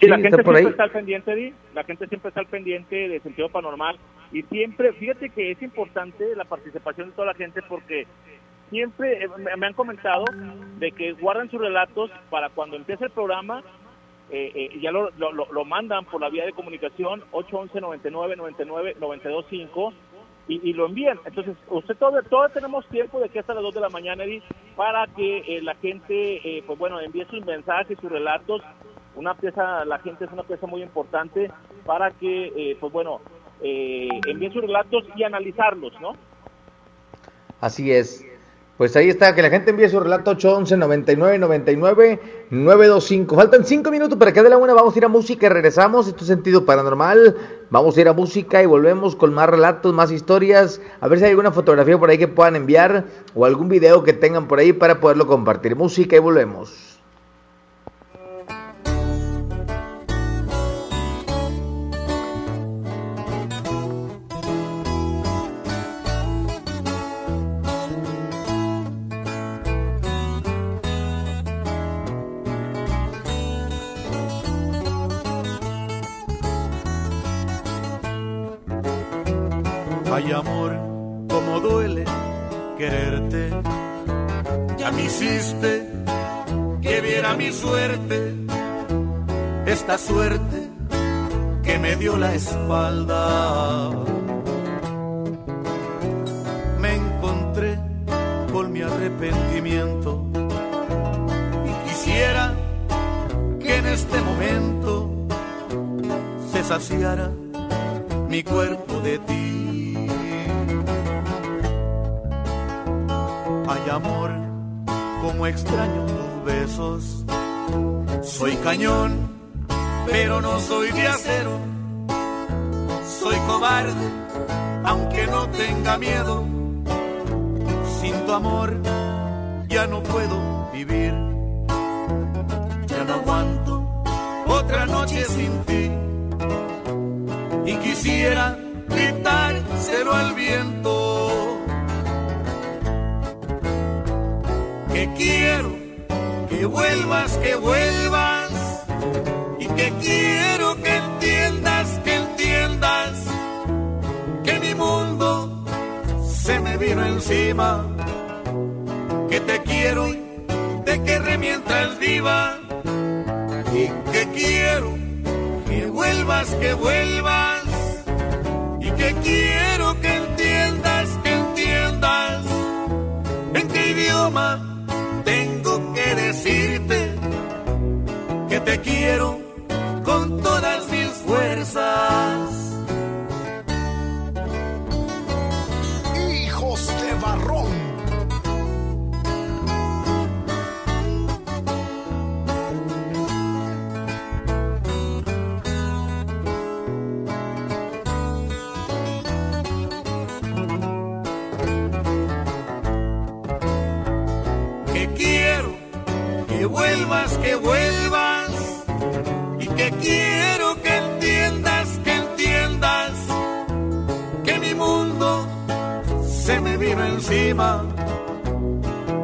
Sí, la Sí, gente está siempre ahí. está al pendiente, Di. La gente siempre está al pendiente de sentido paranormal. Y siempre, fíjate que es importante la participación de toda la gente porque siempre eh, me, han comentado de que guardan sus relatos para cuando empiece el programa, eh, eh, ya lo, lo, lo- mandan por la vía de comunicación 811 99 99 925 y, y lo envían. Entonces, usted todo, todos tenemos tiempo de que hasta las 2 de la mañana, Eddie, para que eh, la gente, pues bueno, envíe sus mensajes, sus relatos. Una pieza, la gente es una pieza muy importante para que, pues bueno, envíen sus relatos y analizarlos, ¿no? Así es. Pues ahí está, que la gente envíe su relato 811 99 99 925. Faltan cinco minutos para que dé la una. Vamos a ir a música y regresamos. Esto es sentido paranormal. Vamos a ir a música y volvemos con más relatos, más historias. A ver si hay alguna fotografía por ahí que puedan enviar o algún video que tengan por ahí para poderlo compartir. Música y volvemos. Suerte que me dio la espalda. Me encontré con mi arrepentimiento y quisiera que en este momento se saciara mi cuerpo de ti. Ay amor, como extraño tus besos. Soy cañón, pero no soy de acero. Soy cobarde, aunque no tenga miedo. Sin tu amor ya no puedo vivir. Ya no aguanto otra noche sin ti y quisiera gritárselo al viento. Que quiero que vuelvas, que vuelvas que quiero que entiendas, que entiendas que mi mundo se me vino encima. Que te quiero, de que remientas viva y que quiero que vuelvas, que vuelvas y que quiero que entiendas, que entiendas en qué idioma tengo que decirte que te quiero todas mis fuerzas. Hijos de barrón. que quiero que vuelvas, que vuelvas y que quiero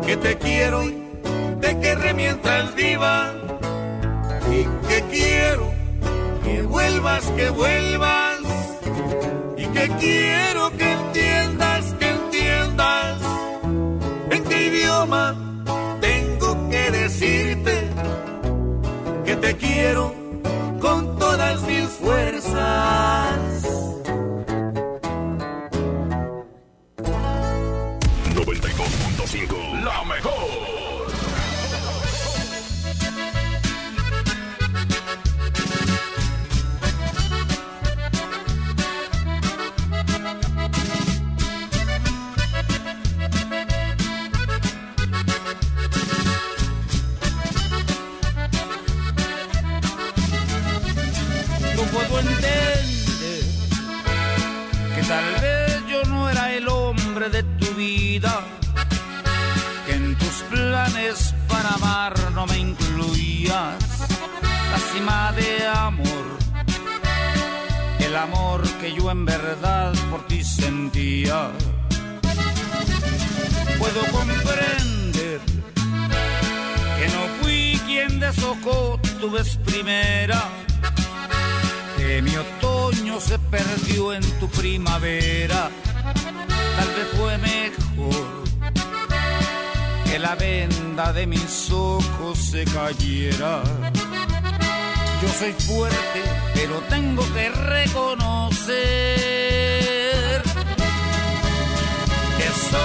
que te quiero de que remientas viva y que quiero que vuelvas, que vuelvas y que quiero que entiendas, que entiendas en qué idioma tengo que decirte que te quiero con todas mis fuerzas. Vez primera que mi otoño se perdió en tu primavera. Tal vez fue mejor que la venda de mis ojos se cayera. Yo soy fuerte, pero tengo que reconocer. Eso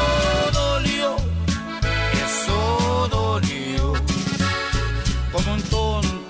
dolió, eso dolió.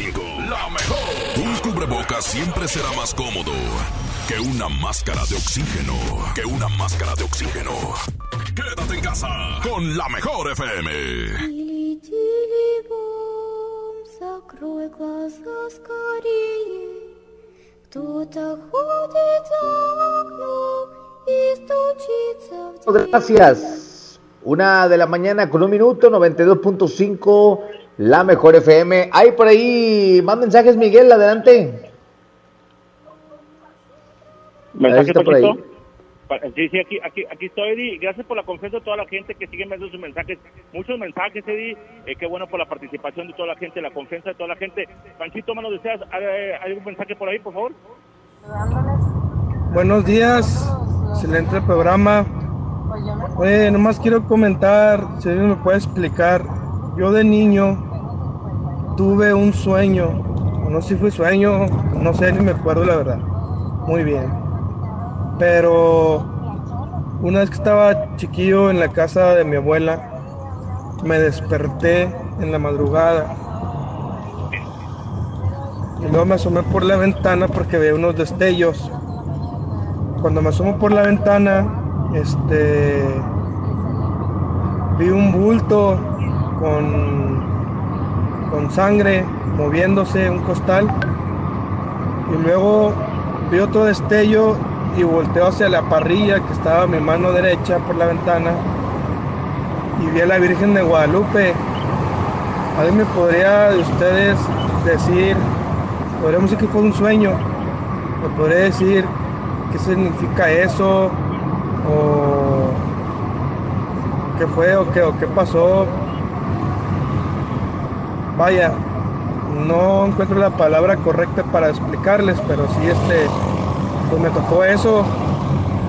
92.5, la mejor. Un cubrebocas siempre será más cómodo que una máscara de oxígeno. Que una máscara de oxígeno. Quédate en casa con la mejor FM. Тили, тили, бом, закрой глаза скорее. Кто-то ходит за окном и стучится в дверь. Gracias. Una de la mañana con un minuto, 92.5, la mejor FM. Hay por ahí más mensajes, Miguel, adelante. ¿Mensaje, está por ahí. Sí, sí, aquí, aquí, aquí estoy, Eddie. Gracias por la confianza de toda la gente que sigue enviando sus mensajes. Muchos mensajes, Eddie. Eh, qué bueno por la participación de toda la gente, la confianza de toda la gente. Panchito, mano, deseas, ¿hay, hay un mensaje por ahí, por favor? Buenos días, excelente programa. Oye, nomás quiero comentar, si alguien me puede explicar. Yo de niño tuve un sueño, no sé si fue sueño, no sé, ni me acuerdo la verdad. Muy bien. Pero una vez que estaba chiquillo en la casa de mi abuela, me desperté en la madrugada. Y luego me asomé por la ventana porque veía unos destellos. Cuando me asomo por la ventana, este vi un bulto con, con sangre moviéndose, un costal. Y luego vi otro destello y volteo hacia la parrilla que estaba a mi mano derecha por la ventana. Y vi a la Virgen de Guadalupe ¿Alguien me podría de ustedes decir, podríamos decir que fue un sueño? ¿Me podría decir qué significa eso? ¿O qué fue o qué, o qué pasó? Vaya, no encuentro la palabra correcta para explicarles, pero sí este, pues me tocó eso.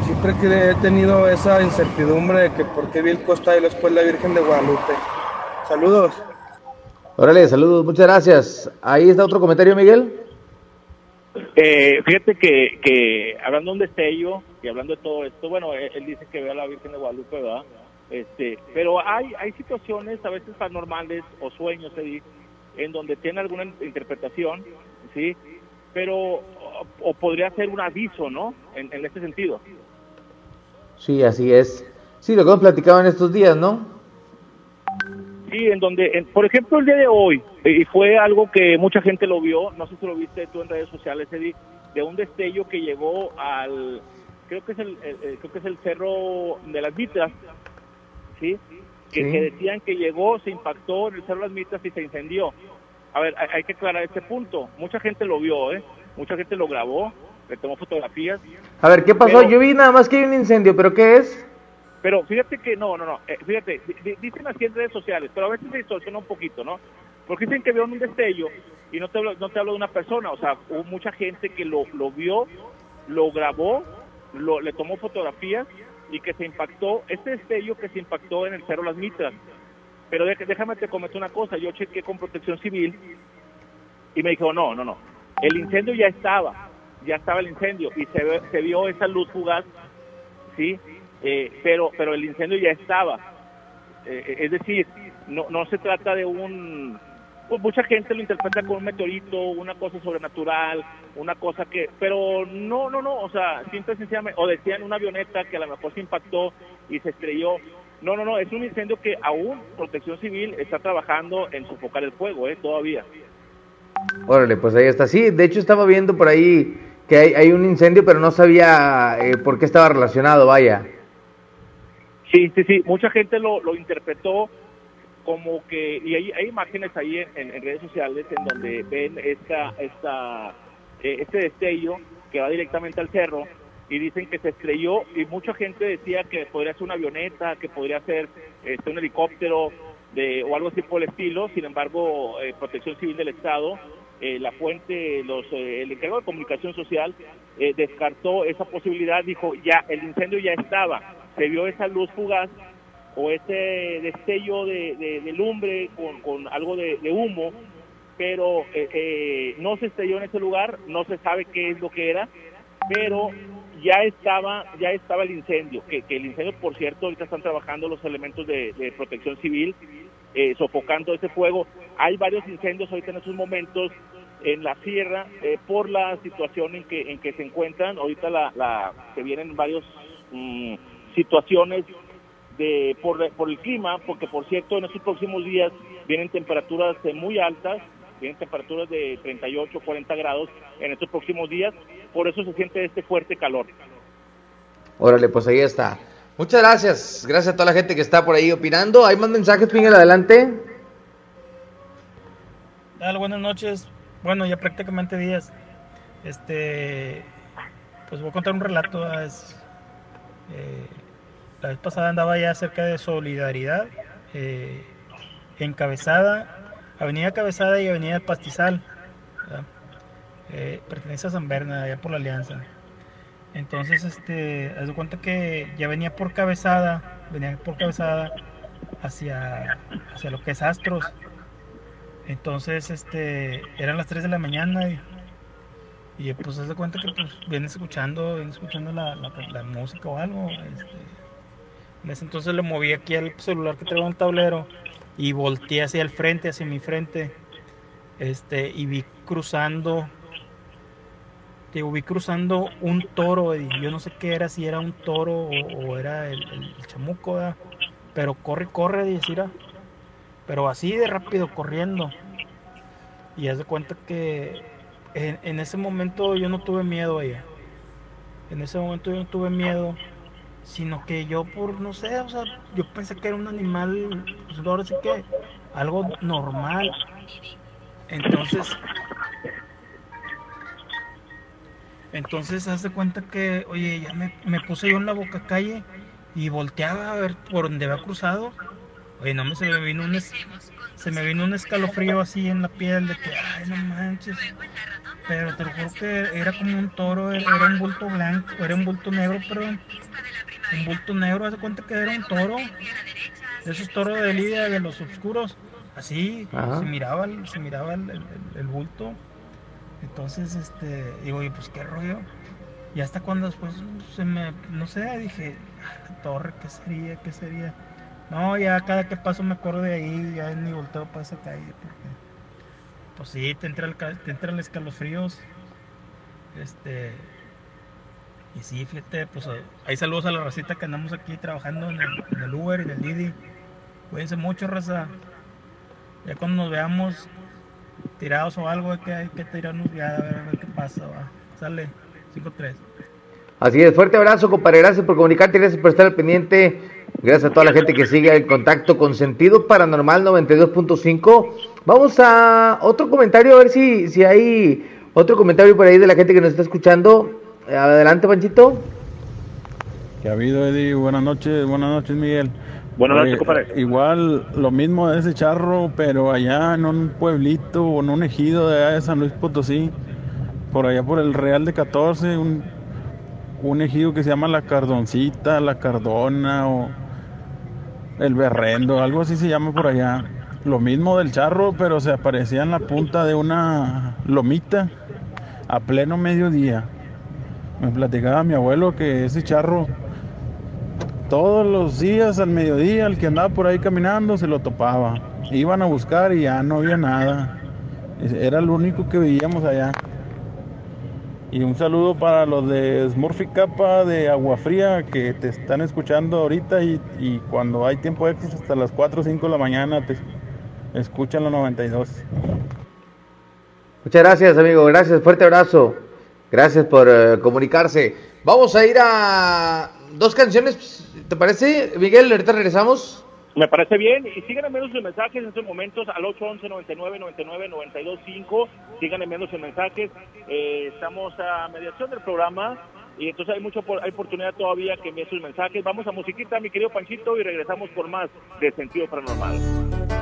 Siempre que he tenido esa incertidumbre de que por qué vi el Costa y después la Virgen de Guadalupe. Saludos. Órale, saludos, muchas gracias. Ahí está otro comentario, Miguel. Eh, fíjate que, que hablando de un destello y hablando de todo esto, bueno, él, él dice que ve a la Virgen de Guadalupe, ¿verdad? Este, pero hay, hay situaciones a veces paranormales o sueños, Eddie, en donde tiene alguna interpretación, ¿sí? Pero, o, o podría ser un aviso, ¿no? En, en este sentido. Sí, así es. Sí, lo que hemos platicado en estos días, ¿no? Sí, en donde, en- por ejemplo, el día de hoy, y fue algo que mucha gente lo vio, no sé si lo viste tú en redes sociales, Eddie, de un destello que llegó al, creo que es el, creo que es el cerro de las Mitras, ¿sí? Que, Sí. que decían que llegó, se impactó en el cerro las Mitras y se incendió. A ver, hay, hay que aclarar este punto. Mucha gente lo vio, ¿eh? Mucha gente lo grabó, le tomó fotografías. A ver, ¿qué pasó? Pero- Yo vi nada más que hay un incendio, pero ¿qué es? Pero fíjate que no, no, no. eh, fíjate, di- di- dicen así en redes sociales, pero a veces se distorsiona un poquito, ¿no? Porque dicen que vieron un destello y no te hablo, no te hablo de una persona, o sea, hubo mucha gente que lo, lo vio, lo grabó, lo, le tomó fotografías y que se impactó, este destello que se impactó en el Cerro Las Mitras. Pero déjame te comento una cosa, yo chequé con protección civil y me dijo, no, no, no, el incendio ya estaba, ya estaba el incendio y se, se vio esa luz fugaz, ¿sí? Eh, pero, pero el incendio ya estaba. Eh, es decir, no, no se trata de un... pues mucha gente lo interpreta como un meteorito, una cosa sobrenatural, una cosa que... Pero no, no, no, o sea, simple y sencillamente... O decían una avioneta que a lo mejor se impactó y se estrelló. No, no, no, es un incendio que aún Protección Civil está trabajando en sofocar el fuego, ¿eh? Todavía. Órale, pues ahí está. Sí, de hecho estaba viendo por ahí que hay, hay un incendio, pero no sabía eh, por qué estaba relacionado, vaya. Sí, sí, sí, mucha gente lo, lo interpretó como que, y hay, hay imágenes ahí en, en- redes sociales en donde ven esta, esta, eh, este destello que va directamente al cerro y dicen que se estrelló y mucha gente decía que podría ser una avioneta, que podría ser este, un helicóptero de, o algo así por el estilo, sin embargo, eh, Protección Civil del Estado, eh, la fuente, los, eh, el encargado de comunicación social eh, descartó esa posibilidad, dijo ya, el incendio ya estaba, se vio esa luz fugaz o ese destello de, de- de lumbre con, con algo de, humo, pero eh, eh, no se estrelló en ese lugar, no se sabe qué es lo que era, pero ya estaba ya estaba el incendio, que, que el incendio, por cierto, ahorita están trabajando los elementos de, protección civil, eh, sofocando ese fuego. Hay varios incendios ahorita en estos momentos en la sierra eh, por la situación en que en que se encuentran. Ahorita la, la se vienen varios mm, situaciones de por, por el clima, porque por cierto en estos próximos días vienen temperaturas eh, muy altas, vienen temperaturas de 38, 40 grados en estos próximos días, por eso se siente este fuerte calor. Órale, pues ahí está. Muchas gracias. Gracias a toda la gente que está por ahí opinando. ¿Hay más mensajes, Miguel? Adelante. Tal, buenas noches. Bueno, ya prácticamente días. Este, pues voy a contar un relato. es, eh, la vez pasada andaba ya cerca de Solidaridad, eh, encabezada, Avenida Cabezada y Avenida Pastizal. Eh, pertenece a San Berna, allá por la Alianza. Entonces, este, haz de cuenta que ya venía por Cabezada, venía por Cabezada hacia, hacia lo que es Astros. Entonces, este, eran las 3 de la mañana y, y pues haz de cuenta que pues vienes escuchando, vienes escuchando la, la- la música o algo. Este, en ese entonces le moví aquí al celular que traigo en el tablero y volteé hacia el frente, hacia mi frente, este, y vi cruzando, digo, vi cruzando un toro, y yo no sé qué era, si era un toro o, era el, el- chamuco, ¿verdad? pero corre, corre, y decir, pero así de rápido corriendo. Y haz de cuenta que en, en ese momento yo no tuve miedo a ella. En ese momento yo no tuve miedo, sino que yo por, no sé, o sea, yo pensé que era un animal, pues ahora sí que algo normal. Entonces, entonces haz de cuenta que, oye, ya me, me puse yo en la boca calle y volteaba a ver por donde había cruzado. Oye, no me se me vino un es- se me vino un escalofrío así en la piel de que, ay, no manches. Pero te lo juro que era como un toro, era un bulto blanco, era un bulto negro, perdón. Un bulto negro, haz de cuenta que era un toro. De esos toros de Lidia, de los oscuros. Así, Ajá. se miraba, el- se miraba el, el- el bulto. Entonces, este, digo, oye, pues qué rollo. Y hasta cuando después se me, no sé, dije, "Ah, la torre, ¿qué sería? ¿Qué sería? No, ya cada que paso me acuerdo de ahí, ya ni volteo para esa calle, porque, pues sí, te entra el, te entra el escalofríos. Este, y sí, fíjate, pues eh, hay saludos a la racita que andamos aquí trabajando en el, en el Uber y en el Didi. Cuídense mucho, raza. Ya cuando nos veamos tirados o algo, hay que, hay que tirarnos ya a ver, a ver qué pasa. Va. Sale, 5-3. Así es, fuerte abrazo, compadre. Gracias por comunicarte, gracias por estar al pendiente. Gracias a toda la gente que sigue en contacto con Sentido Paranormal 92.5. Vamos a otro comentario, a ver si, si hay otro comentario por ahí de la gente que nos está escuchando. Adelante, Panchito. Que ha habido, Eddie? Buenas noches, buenas noches, Miguel. Buenas noches, compadre. Igual lo mismo de ese charro, pero allá en un pueblito o en un ejido de allá de San Luis Potosí, por allá por el Real de 14, un, un ejido que se llama La Cardoncita, La Cardona o El Berrendo, algo así se llama por allá. Lo mismo del charro, pero se aparecía en la punta de una lomita a pleno mediodía. Me platicaba mi abuelo que ese charro todos los días al mediodía el que andaba por ahí caminando se lo topaba. Iban a buscar y ya no había nada. Era lo único que veíamos allá. Y un saludo para los de Smurfy Capa de Agua Fría que te están escuchando ahorita y, y cuando hay tiempo extra hasta las 4 o 5 de la mañana te escuchan los 92. Muchas gracias, amigo. Gracias, fuerte abrazo. Gracias por eh, comunicarse. Vamos a ir a dos canciones, ¿te parece, Miguel? Ahorita regresamos. Me parece bien. Y sigan enviando sus mensajes en estos momentos al 811 99 99 925 Sigan enviando sus mensajes. Eh, estamos a mediación del programa y entonces hay mucho por- hay oportunidad todavía que envíen sus mensajes. Vamos a musiquita, mi querido Panchito, y regresamos por más de Sentido Paranormal.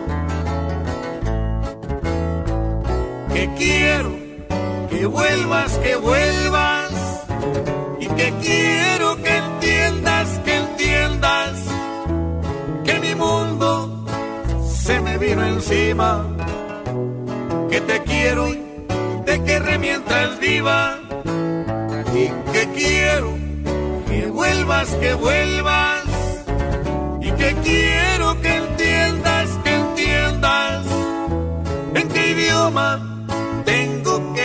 Que quiero que vuelvas, que vuelvas y que quiero que entiendas, que entiendas que mi mundo se me vino encima. Que te quiero y te querré mientras viva y que quiero que vuelvas, que vuelvas y que quiero que entiendas, que entiendas en qué idioma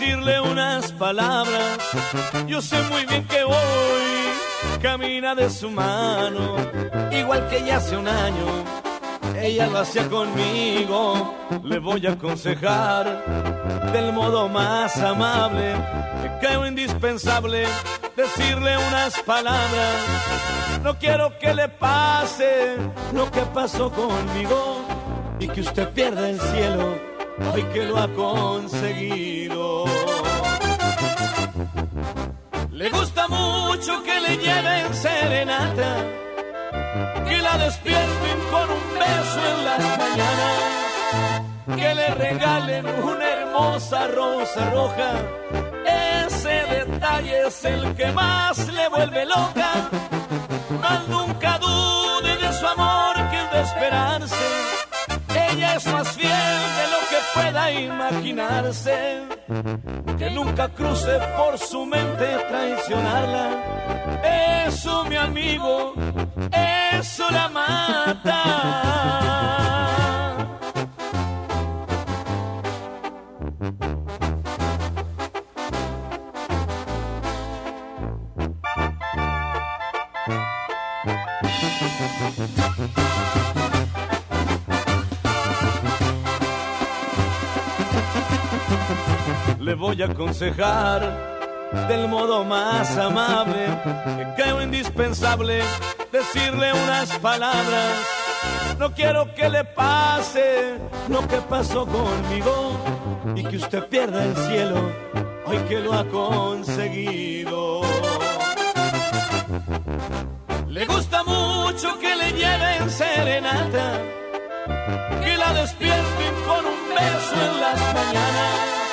Decirle unas palabras. Yo sé muy bien que hoy camina de su mano, igual que ya hace un año. Ella lo hacía conmigo, le voy a aconsejar del modo más amable. Creo indispensable decirle unas palabras. No quiero que le pase lo que pasó conmigo y que usted pierda el cielo hoy que lo ha conseguido. Mucho que le lleven serenata, que la despierten con un beso en las mañanas, que le regalen una hermosa rosa roja. Ese detalle es el que más le vuelve loca. Mas nunca dude de su amor que es de esperarse. Ella es más fiel de lo que pueda imaginarse. Que nunca cruce por su mente traicionarla. Eso, mi amigo, eso la mata. Le voy a aconsejar del modo más amable creo indispensable decirle unas palabras. No quiero que le pase lo que pasó conmigo y que usted pierda el cielo hoy que lo ha conseguido. Le gusta mucho que le lleven serenata, que la despierten con un beso en las mañanas,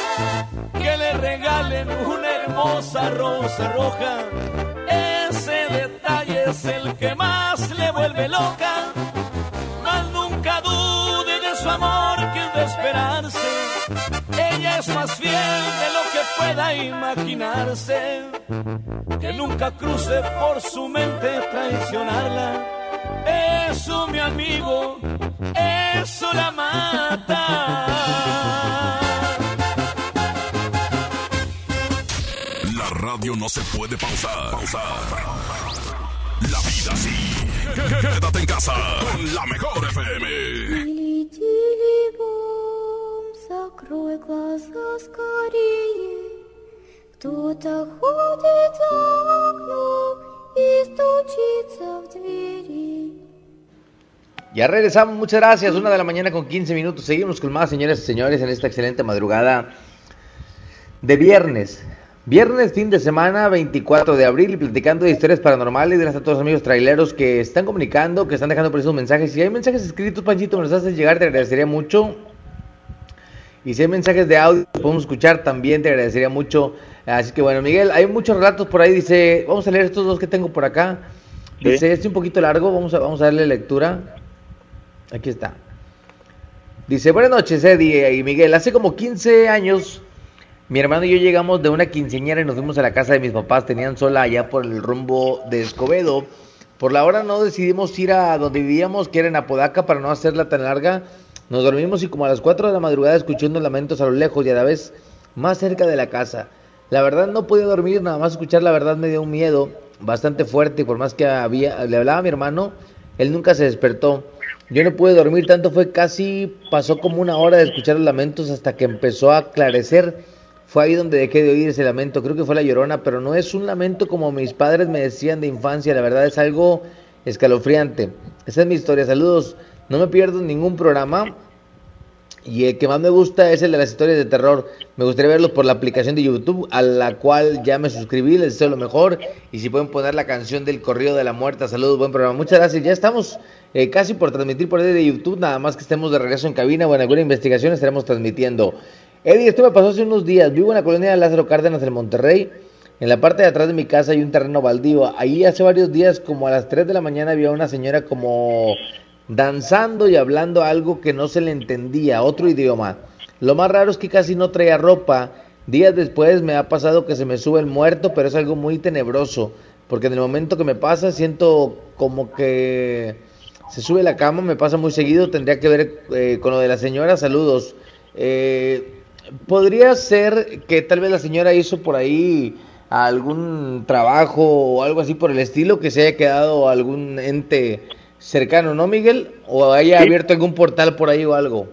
que le regalen una hermosa rosa roja. Ese detalle es el que más le vuelve loca, mas nunca dude de su amor que es de esperarse. Ella es más fiel de lo que pueda imaginarse que nunca cruce por su mente traicionarla. Eso, mi amigo, eso la mata. radio no se puede pausar. Pausar. La vida sí. Quédate en casa con la mejor FM. Тили-тили, бом, закрой глаза скорее. Кто-то ходит за окном и стучится в двери. Ya regresamos, muchas gracias. Una de la mañana con 15 minutos. Seguimos con más, señores y señores, en esta excelente madrugada de viernes. Viernes, fin de semana, 24 de abril, y platicando de historias paranormales. Gracias a todos los amigos traileros que están comunicando, que están dejando por esos mensajes. Si hay mensajes escritos, Panchito, me los haces llegar, te agradecería mucho. Y si hay mensajes de audio que podemos escuchar, también te agradecería mucho. Así que bueno, Miguel, hay muchos relatos por ahí. Dice, vamos a leer estos dos que tengo por acá. Dice, este es un poquito largo, vamos a, vamos a darle lectura. Aquí está. Dice, buenas noches, Eddie y Miguel. Hace como 15 años, mi hermano y yo llegamos de una quinceañera y nos fuimos a la casa de mis papás. Tenían sola allá por el rumbo de Escobedo. Por la hora no decidimos ir a donde vivíamos, que era en Apodaca, para no hacerla tan larga. Nos dormimos y como a las 4 de la madrugada escuchando lamentos a lo lejos y a la vez más cerca de la casa. La verdad no podía dormir, nada más escuchar la verdad me dio un miedo bastante fuerte por más que había, le hablaba a mi hermano, él nunca se despertó. Yo no pude dormir tanto, fue casi, pasó como una hora de escuchar los lamentos hasta que empezó a aclarecer. Fue ahí donde dejé de oír ese lamento, creo que fue la llorona, pero no es un lamento como mis padres me decían de infancia, la verdad es algo escalofriante. Esa es mi historia, saludos, no me pierdo ningún programa. Y el que más me gusta es el de las historias de terror. Me gustaría verlos por la aplicación de YouTube, a la cual ya me suscribí, les deseo lo mejor. Y si pueden poner la canción del corrido de la muerta, saludos, buen programa. Muchas gracias. Ya estamos eh, casi por transmitir por ahí de YouTube, nada más que estemos de regreso en cabina o en alguna investigación estaremos transmitiendo. Eddie, esto me pasó hace unos días. Vivo en la colonia de Lázaro Cárdenas en Monterrey. En la parte de atrás de mi casa hay un terreno baldío. Ahí hace varios días, como a las 3 de la mañana, había una señora como danzando y hablando algo que no se le entendía, otro idioma. Lo más raro es que casi no traía ropa. Días después me ha pasado que se me sube el muerto, pero es algo muy tenebroso, porque en el momento que me pasa siento como que se sube la cama, me pasa muy seguido, tendría que ver eh, con lo de la señora, saludos. Eh, Podría ser que tal vez la señora hizo por ahí algún trabajo o algo así por el estilo, que se haya quedado algún ente cercano, ¿no, Miguel? O haya abierto algún portal por ahí o algo.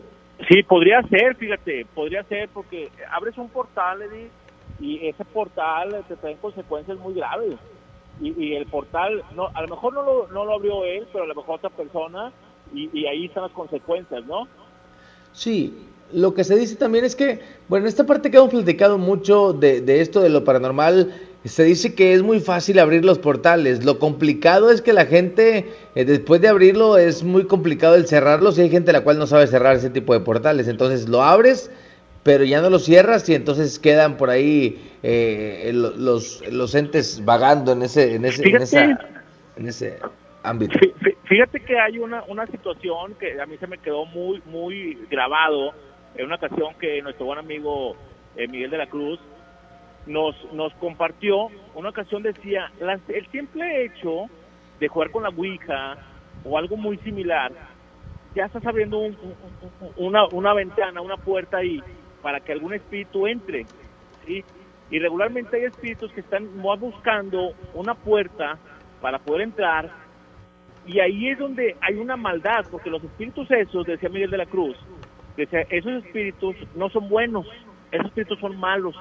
Sí, podría ser, fíjate, podría ser porque abres un portal, Eddie, y ese portal te trae consecuencias muy graves. Y, el portal, no, a lo mejor no lo, no lo abrió él, pero a lo mejor otra persona, y, y ahí están las consecuencias, ¿no? Sí, lo que se dice también es que, bueno, en esta parte que hemos platicado mucho de, de, esto de lo paranormal, se dice que es muy fácil abrir los portales. Lo complicado es que la gente, eh, después de abrirlo, es muy complicado el cerrarlos y hay gente la cual no sabe cerrar ese tipo de portales. Entonces lo abres, pero ya no lo cierras y entonces quedan por ahí eh, los, los entes vagando en ese, en ese, en esa, en ese ámbito. Fíjate que hay una, una situación que a mí se me quedó muy, muy grabado en una ocasión que nuestro buen amigo eh, Miguel de la Cruz nos, nos compartió, una ocasión decía, el simple hecho de jugar con la Ouija o algo muy similar, ya estás abriendo una, ventana, una puerta ahí para que algún espíritu entre. Y regularmente hay espíritus que están buscando una puerta para poder entrar y ahí es donde hay una maldad, porque los espíritus esos, decía Miguel de la Cruz, esos espíritus no son buenos, esos espíritus son malos.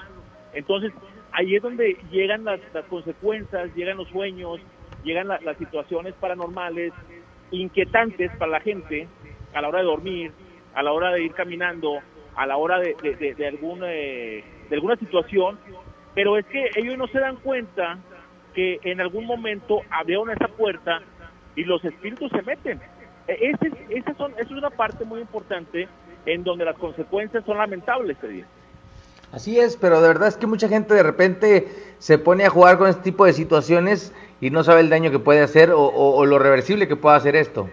Entonces, ahí es donde llegan las, consecuencias, llegan los sueños, llegan las situaciones paranormales inquietantes para la gente a la hora de dormir, a la hora de ir caminando, a la hora de, de, alguna, eh, de alguna situación, pero es que ellos no se dan cuenta que en algún momento abrieron esa puerta y los espíritus se meten. E, ese, ese son, esa es una parte muy importante en donde las consecuencias son lamentables, te Así es, pero de verdad es que mucha gente de repente se pone a jugar con este tipo de situaciones y no sabe el daño que puede hacer o, lo reversible que puede hacer esto.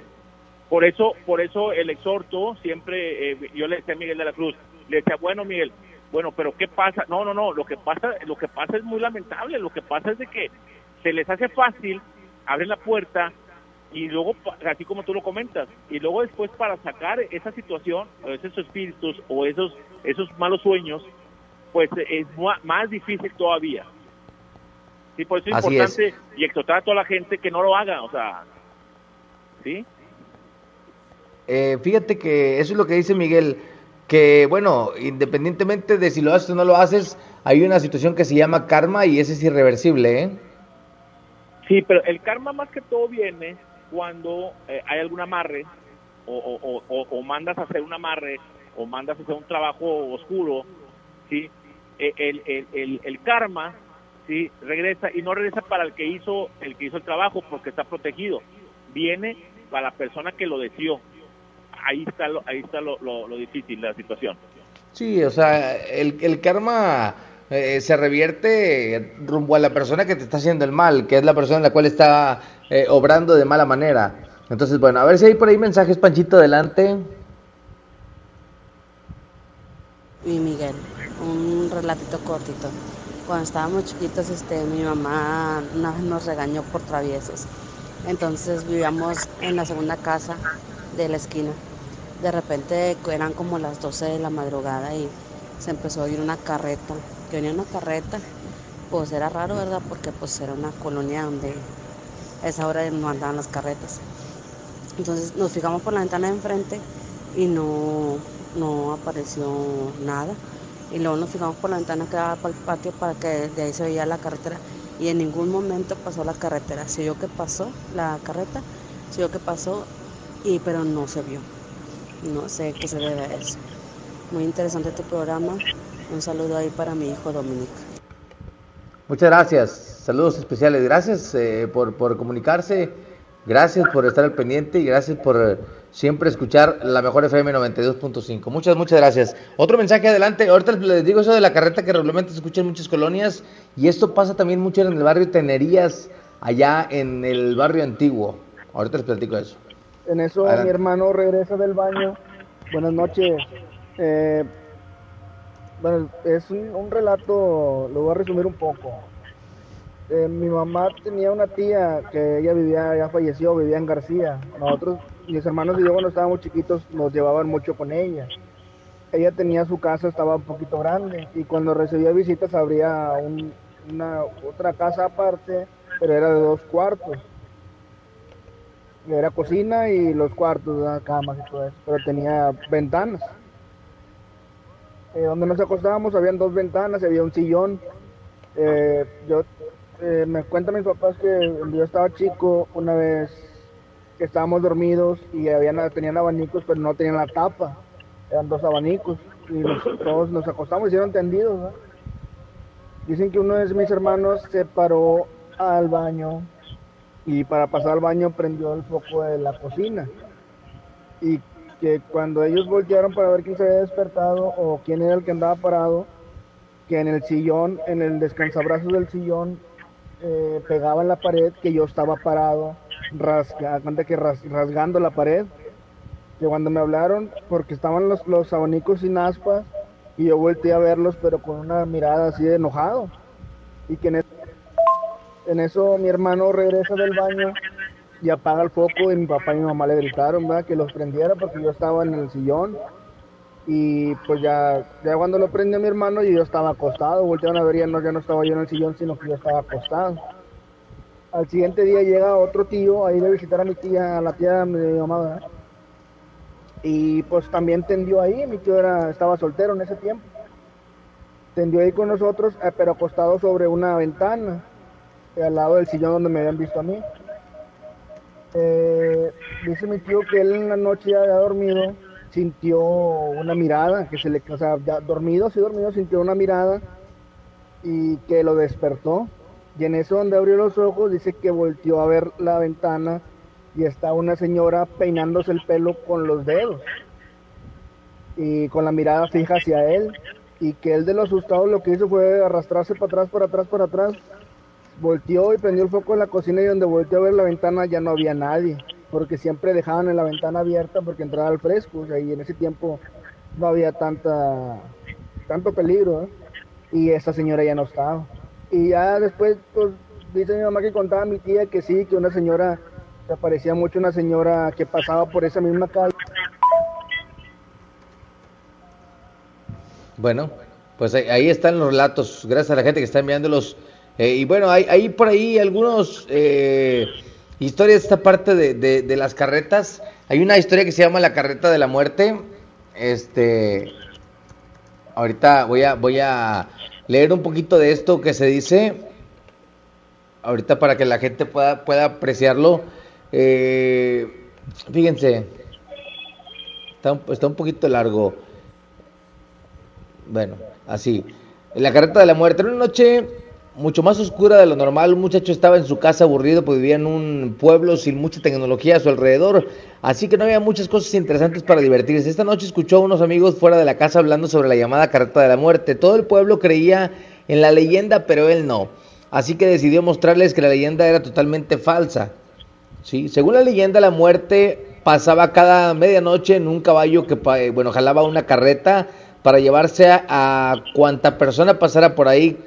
Por eso, por eso el exhorto siempre, eh, yo le decía a Miguel de la Cruz, le decía, bueno Miguel, bueno, pero ¿qué pasa? No, no, no, lo que pasa, lo que pasa es muy lamentable, lo que pasa es de que se les hace fácil abrir la puerta y luego, así como tú lo comentas, y luego después para sacar esa situación, esos espíritus o esos, esos malos sueños, pues es más difícil todavía. Sí, por eso es importante y exhortar a toda la gente que no lo haga, o sea, ¿sí? Eh, fíjate que eso es lo que dice Miguel, que bueno, independientemente de si lo haces o no lo haces, hay una situación que se llama karma y ese es irreversible, ¿eh? Sí, pero el karma más que todo viene cuando eh, hay algún amarre o, mandas a hacer un amarre o mandas a hacer un trabajo oscuro, ¿sí? E, el, el, el, karma ¿sí? regresa y no regresa para el que hizo el que hizo el trabajo porque está protegido, viene para la persona que lo deseó. Ahí está lo, ahí está lo, lo, difícil, la situación. Sí, o sea, el, el karma eh, se revierte rumbo a la persona que te está haciendo el mal, que es la persona en la cual está eh, obrando de mala manera. Entonces, bueno, a ver si hay por ahí mensajes, Panchito, adelante. Y Miguel, un relatito cortito. Cuando estábamos chiquitos, este, mi mamá nos regañó por traviesos. Entonces vivíamos en la segunda casa de la esquina. De repente eran como las 12 de la madrugada y se empezó a oír una carreta, que venía una carreta, pues era raro, ¿verdad? Porque pues era una colonia donde a esa hora no andaban las carretas. Entonces nos fijamos por la ventana de enfrente y no, no apareció nada. Y luego nos fijamos por la ventana que daba para el patio para que de ahí se veía la carretera. Y en ningún momento pasó la carretera. Se vio que pasó la carreta, se vio que pasó, y, pero no se vio. No sé qué se debe a eso. Muy interesante tu programa. Un saludo ahí para mi hijo Dominic. Muchas gracias. Saludos especiales. Gracias eh, por, por comunicarse. Gracias por estar al pendiente y gracias por siempre escuchar la mejor FM 92.5. Muchas, muchas gracias. Otro mensaje adelante. Ahorita les digo eso de la carreta que regularmente se escucha en muchas colonias y esto pasa también mucho en el barrio Tenerías, allá en el barrio antiguo. Ahorita les platico eso. En eso Adelante. mi hermano regresa del baño. Buenas noches. Eh, bueno, es un, un relato, lo voy a resumir un poco. Eh, mi mamá tenía una tía que ella vivía, ya falleció, vivía en García. Nosotros, mis hermanos y yo cuando estábamos chiquitos nos llevaban mucho con ella. Ella tenía su casa, estaba un poquito grande y cuando recibía visitas abría un- una otra casa aparte, pero era de dos cuartos. Era cocina y los cuartos, ¿verdad? camas y todo eso, pero tenía ventanas. Eh, donde nos acostábamos habían dos ventanas, había un sillón. Eh, yo eh, me cuentan mis papás que yo estaba chico, una vez que estábamos dormidos y tenían abanicos, pero no tenían la tapa. Eran dos abanicos y nos- todos nos acostamos, hicieron tendidos. Dicen que uno de mis hermanos se paró al baño y para pasar al baño prendió el foco de la cocina. Y que cuando ellos voltearon para ver quién se había despertado o quién era el que andaba parado, que en el sillón, en el descansabrazos del sillón, eh, pegaba en la pared que yo estaba parado, que ras- rasgando la pared. Que cuando me hablaron, porque estaban los, los abanicos sin aspas, y yo volteé a verlos, pero con una mirada así de enojado. Y que en eso, en eso mi hermano regresa del baño y apaga el foco y mi papá y mi mamá le gritaron. Que los prendiera porque yo estaba en el sillón. Y pues ya, ya cuando lo prendió mi hermano y yo estaba acostado, voltearon a ver ya no, ya no estaba yo en el sillón, sino que yo estaba acostado. Al siguiente día llega otro tío a ir a visitar a mi tía, a la tía de mi mamá. Y pues también tendió ahí, mi tío era, estaba soltero en ese tiempo. Tendió ahí con nosotros, eh, pero acostado sobre una ventana, eh, al lado del sillón donde me habían visto a mí. Eh, dice mi tío que él en la noche ya había dormido, sintió una mirada, que se le, o sea, ya dormido, sí dormido, sintió una mirada y que lo despertó. Y en eso donde abrió los ojos dice que volteó a ver la ventana y está una señora peinándose el pelo con los dedos y con la mirada fija hacia él. Y que él de lo asustado lo que hizo fue arrastrarse para atrás, para atrás, para atrás, volteó y prendió el foco en la cocina y donde volteó a ver la ventana ya no había nadie, porque siempre dejaban en la ventana abierta porque entraba el fresco, y en ese tiempo no había tanta tanto peligro, ¿eh? y esa señora ya no estaba. Y ya después, pues, dice mi mamá que contaba a mi tía que sí, que una señora, se parecía mucho una señora que pasaba por esa misma calle. Bueno, pues ahí, ahí están los relatos, gracias a la gente que está enviándolos. Eh, y bueno, hay, hay por ahí algunos eh, historias de esta parte de, de- las carretas. Hay una historia que se llama la carreta de la muerte. Este, ahorita voy a, voy a leer un poquito de esto que se dice. Ahorita para que la gente pueda, pueda apreciarlo. Eh, fíjense, está un, está un poquito largo. Bueno, así. La carreta de la muerte. En una noche mucho más oscura de lo normal, un muchacho estaba en su casa aburrido, pues vivía en un pueblo sin mucha tecnología a su alrededor, así que no había muchas cosas interesantes para divertirse. Esta noche escuchó a unos amigos fuera de la casa hablando sobre la llamada carreta de la muerte. Todo el pueblo creía en la leyenda, pero él no. Así que decidió mostrarles que la leyenda era totalmente falsa. Sí, según la leyenda, la muerte pasaba cada medianoche en un caballo que, eh, bueno, jalaba una carreta para llevarse a, a cuanta persona pasara por ahí.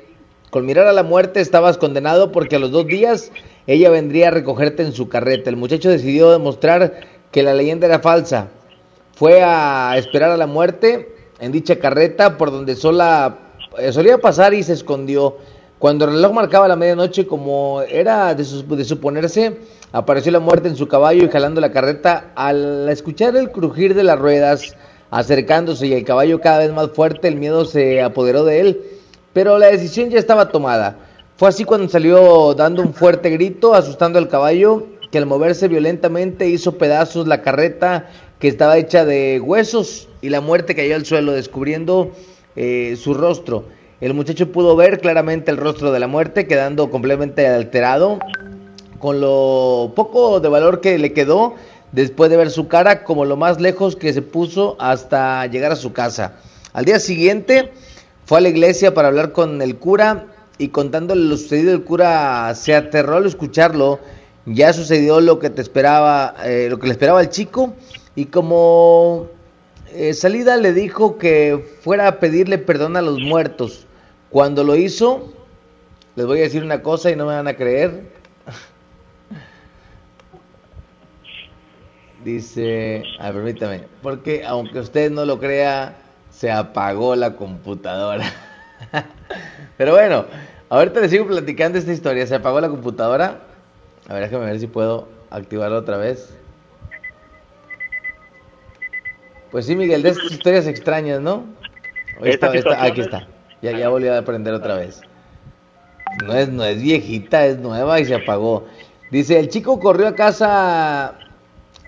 Con mirar a la muerte estabas condenado porque a los dos días ella vendría a recogerte en su carreta. El muchacho decidió demostrar que la leyenda era falsa. fue a esperar a la muerte en dicha carreta por donde sola eh, solía pasar y se escondió. Cuando el reloj marcaba la medianoche, como era de, de suponerse, apareció la muerte en su caballo y jalando la carreta. Al escuchar el crujir de las ruedas, acercándose y el caballo cada vez más fuerte, el miedo se apoderó de él. Pero la decisión ya estaba tomada. Fue así cuando salió dando un fuerte grito, asustando al caballo, que al moverse violentamente hizo pedazos la carreta que estaba hecha de huesos y la muerte cayó al suelo, descubriendo eh, su rostro. El muchacho pudo ver claramente el rostro de la muerte, quedando completamente alterado, con lo poco de valor que le quedó después de ver su cara, como lo más lejos que se puso hasta llegar a su casa. Al día siguiente fue a la iglesia para hablar con el cura y contándole lo sucedido, el cura se aterró al escucharlo. Ya sucedió lo que te esperaba, eh, lo que le esperaba al chico y como eh, salida le dijo que fuera a pedirle perdón a los muertos. Cuando lo hizo, les voy a decir una cosa y no me van a creer. Dice, a ver, permítame, porque aunque usted no lo crea, se apagó la computadora. Pero bueno, ahorita les sigo platicando esta historia. Se apagó la computadora. A ver, déjame ver si puedo activarla otra vez. Pues sí, Miguel, de estas historias extrañas, ¿no? Aquí está. Ya, ya volví a aprender otra vez. No es, no es viejita, es nueva y se apagó. Dice, el chico corrió a casa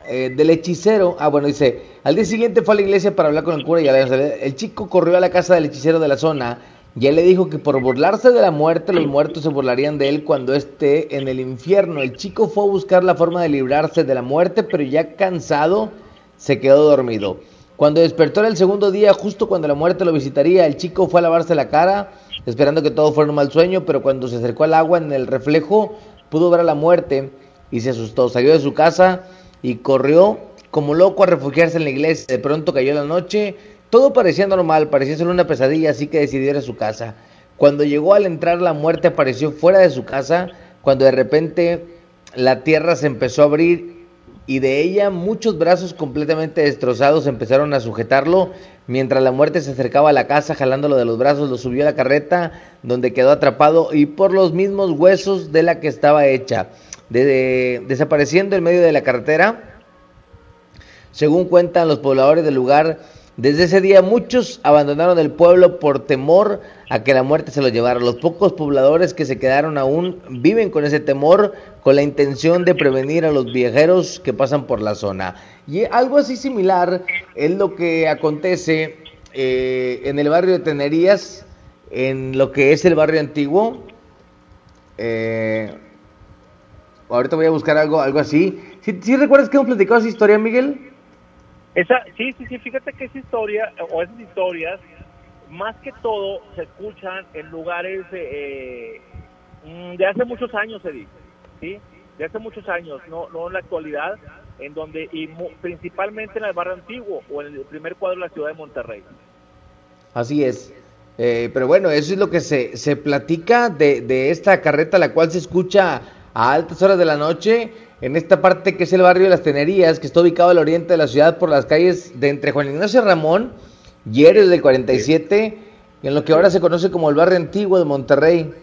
eh, del hechicero. Ah, bueno, dice, al día siguiente fue a la iglesia para hablar con el cura y el chico corrió a la casa del hechicero de la zona y él le dijo que por burlarse de la muerte, los muertos se burlarían de él cuando esté en el infierno. El chico fue a buscar la forma de librarse de la muerte, pero ya cansado, se quedó dormido. Cuando despertó en el segundo día, justo cuando la muerte lo visitaría, el chico fue a lavarse la cara, esperando que todo fuera un mal sueño, pero cuando se acercó al agua en el reflejo, pudo ver a la muerte y se asustó. Salió de su casa y corrió como loco a refugiarse en la iglesia. De pronto cayó la noche, todo parecía normal, parecía ser una pesadilla, así que decidió ir a su casa. Cuando llegó al entrar, la muerte apareció fuera de su casa, cuando de repente la tierra se empezó a abrir y de ella muchos brazos completamente destrozados empezaron a sujetarlo. Mientras la muerte se acercaba a la casa, jalándolo de los brazos, lo subió a la carreta, donde quedó atrapado y por los mismos huesos de la que estaba hecha. De- de- desapareciendo en medio de la carretera, según cuentan los pobladores del lugar, desde ese día muchos abandonaron el pueblo por temor a que la muerte se los llevara. Los pocos pobladores que se quedaron aún viven con ese temor, con la intención de prevenir a los viajeros que pasan por la zona. Y algo así similar es lo que acontece eh, en el barrio de Tenerías, en lo que es el barrio antiguo. Eh, ahorita voy a buscar algo, algo así. ¿Sí, sí recuerdas que hemos platicado esa historia, Miguel? Esa, sí, sí, sí, fíjate que esa historia, o esas historias, más que todo se escuchan en lugares eh, mm, de hace muchos años, Eddie, ¿sí? De hace muchos años, no, no en la actualidad, en donde, y mu- principalmente en el barrio antiguo o en el primer cuadro de la ciudad de Monterrey. Así es. Eh, pero bueno, eso es lo que se, se platica de, de esta carreta, la cual se escucha a altas horas de la noche en esta parte que es el barrio de las Tenerías, que está ubicado al oriente de la ciudad por las calles de entre Juan Ignacio Ramón y Eres del 47, en lo que ahora se conoce como el barrio antiguo de Monterrey.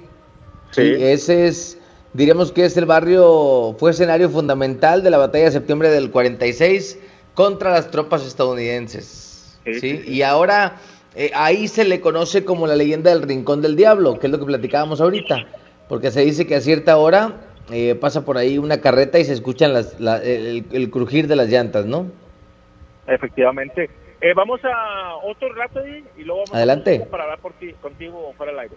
Sí. ese es, diríamos que es el barrio, fue escenario fundamental de la batalla de septiembre del 46 contra las tropas estadounidenses. ¿sí? Y ahora eh, ahí se le conoce como la leyenda del Rincón del Diablo, que es lo que platicábamos ahorita, porque se dice que a cierta hora eh, pasa por ahí una carreta y se escuchan las, la- el, el crujir de las llantas, ¿no? Efectivamente. Eh, vamos a otro relato, Eddie, y luego vamos Adelante. a para hablar por ti, contigo fuera del aire.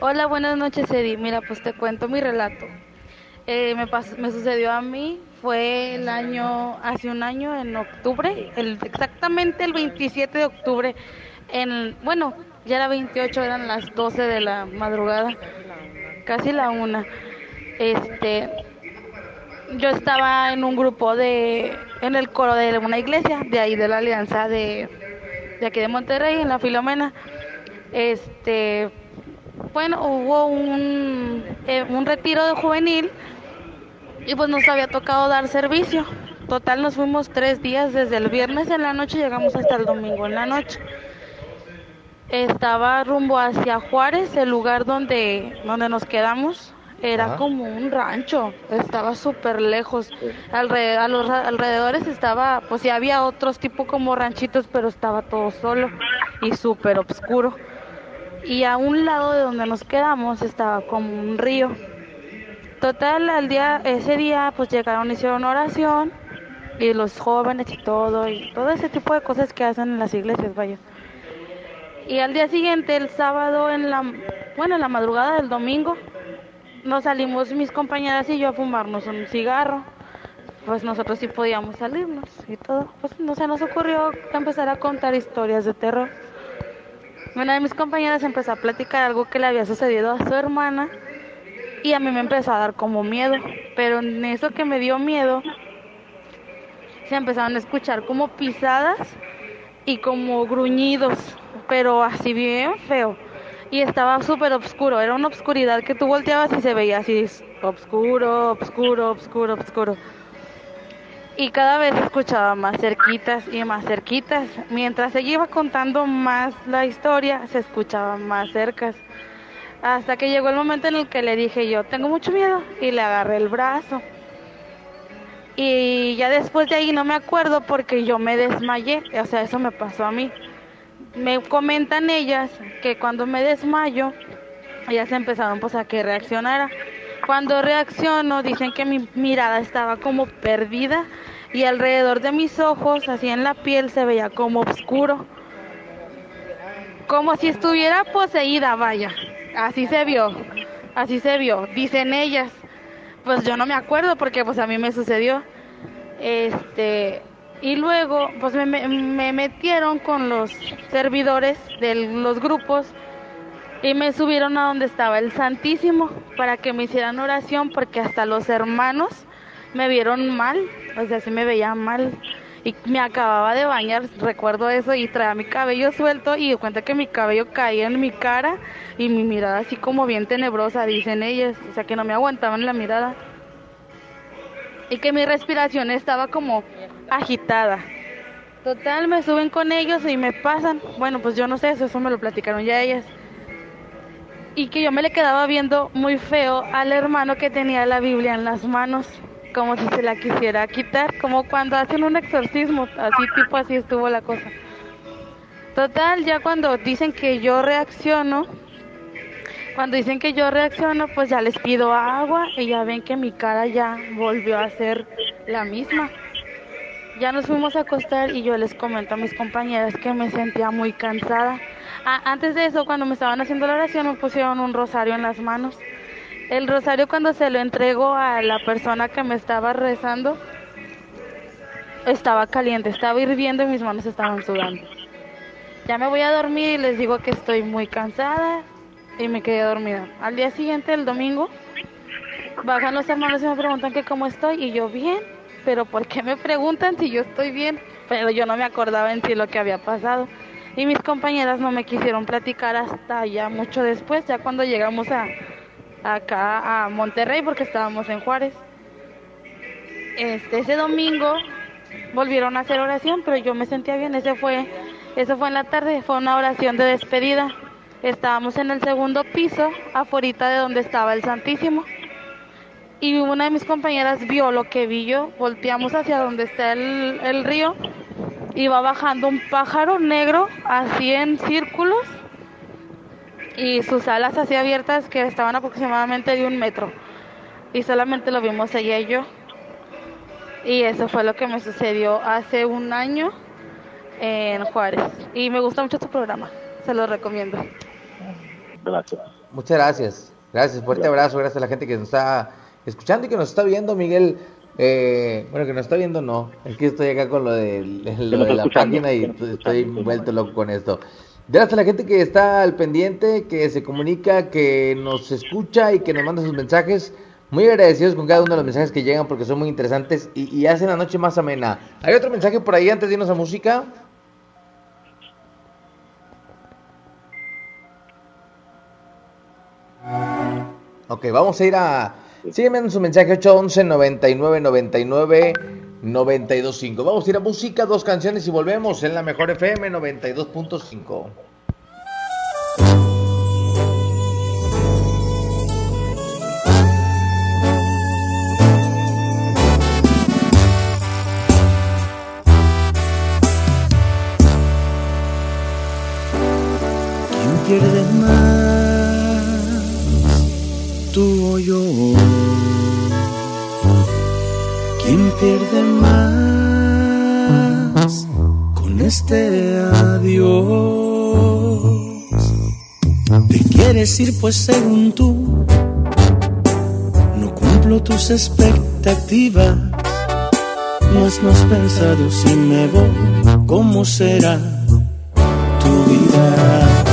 Hola, buenas noches, Eddie. Mira, pues te cuento mi relato. Eh, me, me sucedió a mí, fue el año, hace un año, en octubre, el, exactamente el 27 de octubre, en, bueno, ya era 28, eran las 12 de la madrugada, casi la una. Este, yo estaba en un grupo de, en el coro de una iglesia, de ahí de la alianza de, aquí de Monterrey, en la Filomena. Este, bueno, hubo un, eh, un retiro de juvenil y pues nos había tocado dar servicio. Total, nos fuimos tres días, desde el viernes en la noche llegamos hasta el domingo en la noche. Estaba rumbo hacia Juárez, el lugar donde, donde nos quedamos. Era Ajá. como un rancho, estaba súper lejos. Alre- a los alrededores estaba, pues sí había otros tipo como ranchitos, pero estaba todo solo y súper oscuro. Y a un lado de donde nos quedamos estaba como un río. Total, al día, ese día pues llegaron, hicieron oración y los jóvenes y todo, y todo ese tipo de cosas que hacen en las iglesias, vaya. Y al día siguiente, el sábado, en la, bueno, en la madrugada del domingo, nos salimos mis compañeras y yo a fumarnos un cigarro. Pues nosotros sí podíamos salirnos y todo. Pues no se nos ocurrió empezar a contar historias de terror. Una de mis compañeras empezó a platicar algo que le había sucedido a su hermana y a mí me empezó a dar como miedo. Pero en eso que me dio miedo, se empezaron a escuchar como pisadas y como gruñidos, pero así bien feo. Y estaba súper oscuro, era una obscuridad que tú volteabas y se veía así, oscuro, oscuro, oscuro, oscuro. Y cada vez escuchaba más cerquitas y más cerquitas. Mientras ella iba contando más la historia, se escuchaban más cercas. Hasta que llegó el momento en el que le dije yo, tengo mucho miedo, y le agarré el brazo. Y ya después de ahí no me acuerdo porque yo me desmayé, o sea, eso me pasó a mí. Me comentan ellas que cuando me desmayo, ellas empezaron pues a que reaccionara. Cuando reacciono, dicen que mi mirada estaba como perdida y alrededor de mis ojos, así en la piel, se veía como oscuro. Como si estuviera poseída, vaya. Así se vio, así se vio, dicen ellas. Pues yo no me acuerdo porque pues a mí me sucedió. Este, y luego pues me, me- me metieron con los servidores de los grupos y me subieron a donde estaba el Santísimo para que me hicieran oración porque hasta los hermanos me vieron mal, o sea, sí me veían mal. Y me acababa de bañar, recuerdo eso, y traía mi cabello suelto y de cuenta que mi cabello caía en mi cara y mi mirada así como bien tenebrosa, dicen ellas, o sea que no me aguantaban la mirada. Y que mi respiración estaba como agitada. Total, me suben con ellos y me pasan. Bueno, pues yo no sé, eso, eso me lo platicaron ya ellas. Y que yo me le quedaba viendo muy feo al hermano que tenía la Biblia en las manos, como si se la quisiera quitar, como cuando hacen un exorcismo, así tipo así estuvo la cosa. Total, ya cuando dicen que yo reacciono, cuando dicen que yo reacciono, pues ya les pido agua y ya ven que mi cara ya volvió a ser la misma. Ya nos fuimos a acostar y yo les comento a mis compañeras que me sentía muy cansada. Ah, antes de eso, cuando me estaban haciendo la oración, me pusieron un rosario en las manos. El rosario cuando se lo entrego a la persona que me estaba rezando, estaba caliente, estaba hirviendo y mis manos estaban sudando. Ya me voy a dormir y les digo que estoy muy cansada y me quedé dormida. Al día siguiente, el domingo, bajan los hermanos y me preguntan que cómo estoy y yo bien, pero ¿por qué me preguntan si yo estoy bien? Pero yo no me acordaba en sí lo que había pasado. Y mis compañeras no me quisieron platicar hasta ya mucho después, ya cuando llegamos a acá a Monterrey porque estábamos en Juárez. Este ese domingo volvieron a hacer oración, pero yo me sentía bien, ese fue eso fue en la tarde, fue una oración de despedida. Estábamos en el segundo piso, afuera de donde estaba el Santísimo. Y una de mis compañeras vio lo que vi yo, volteamos hacia donde está el, el río, iba bajando un pájaro negro, así en círculos, y sus alas así abiertas que estaban aproximadamente de un metro. Y solamente lo vimos ella y yo. Y eso fue lo que me sucedió hace un año en Juárez. Y me gusta mucho tu programa, se lo recomiendo. Gracias. Muchas gracias. Gracias, fuerte abrazo. Gracias a la gente que nos está escuchando y que nos está viendo, Miguel. Eh, bueno, que nos está viendo, no. Es que estoy acá con lo de, lo nos de la página y estoy vuelto loco con esto. Gracias a la gente que está al pendiente, que se comunica, que nos escucha y que nos manda sus mensajes. Muy agradecidos con cada uno de los mensajes que llegan porque son muy interesantes y, y hacen la noche más amena. ¿Hay otro mensaje por ahí antes de irnos a música? Ok, vamos a ir a... Sígueme en su mensaje 811 99 99 925. Vamos a ir a música, dos canciones y volvemos en la mejor FM 92.5. pierde más con este adiós. Te quieres ir pues según tú, no cumplo tus expectativas. No has pensado si me voy, ¿cómo será tu vida?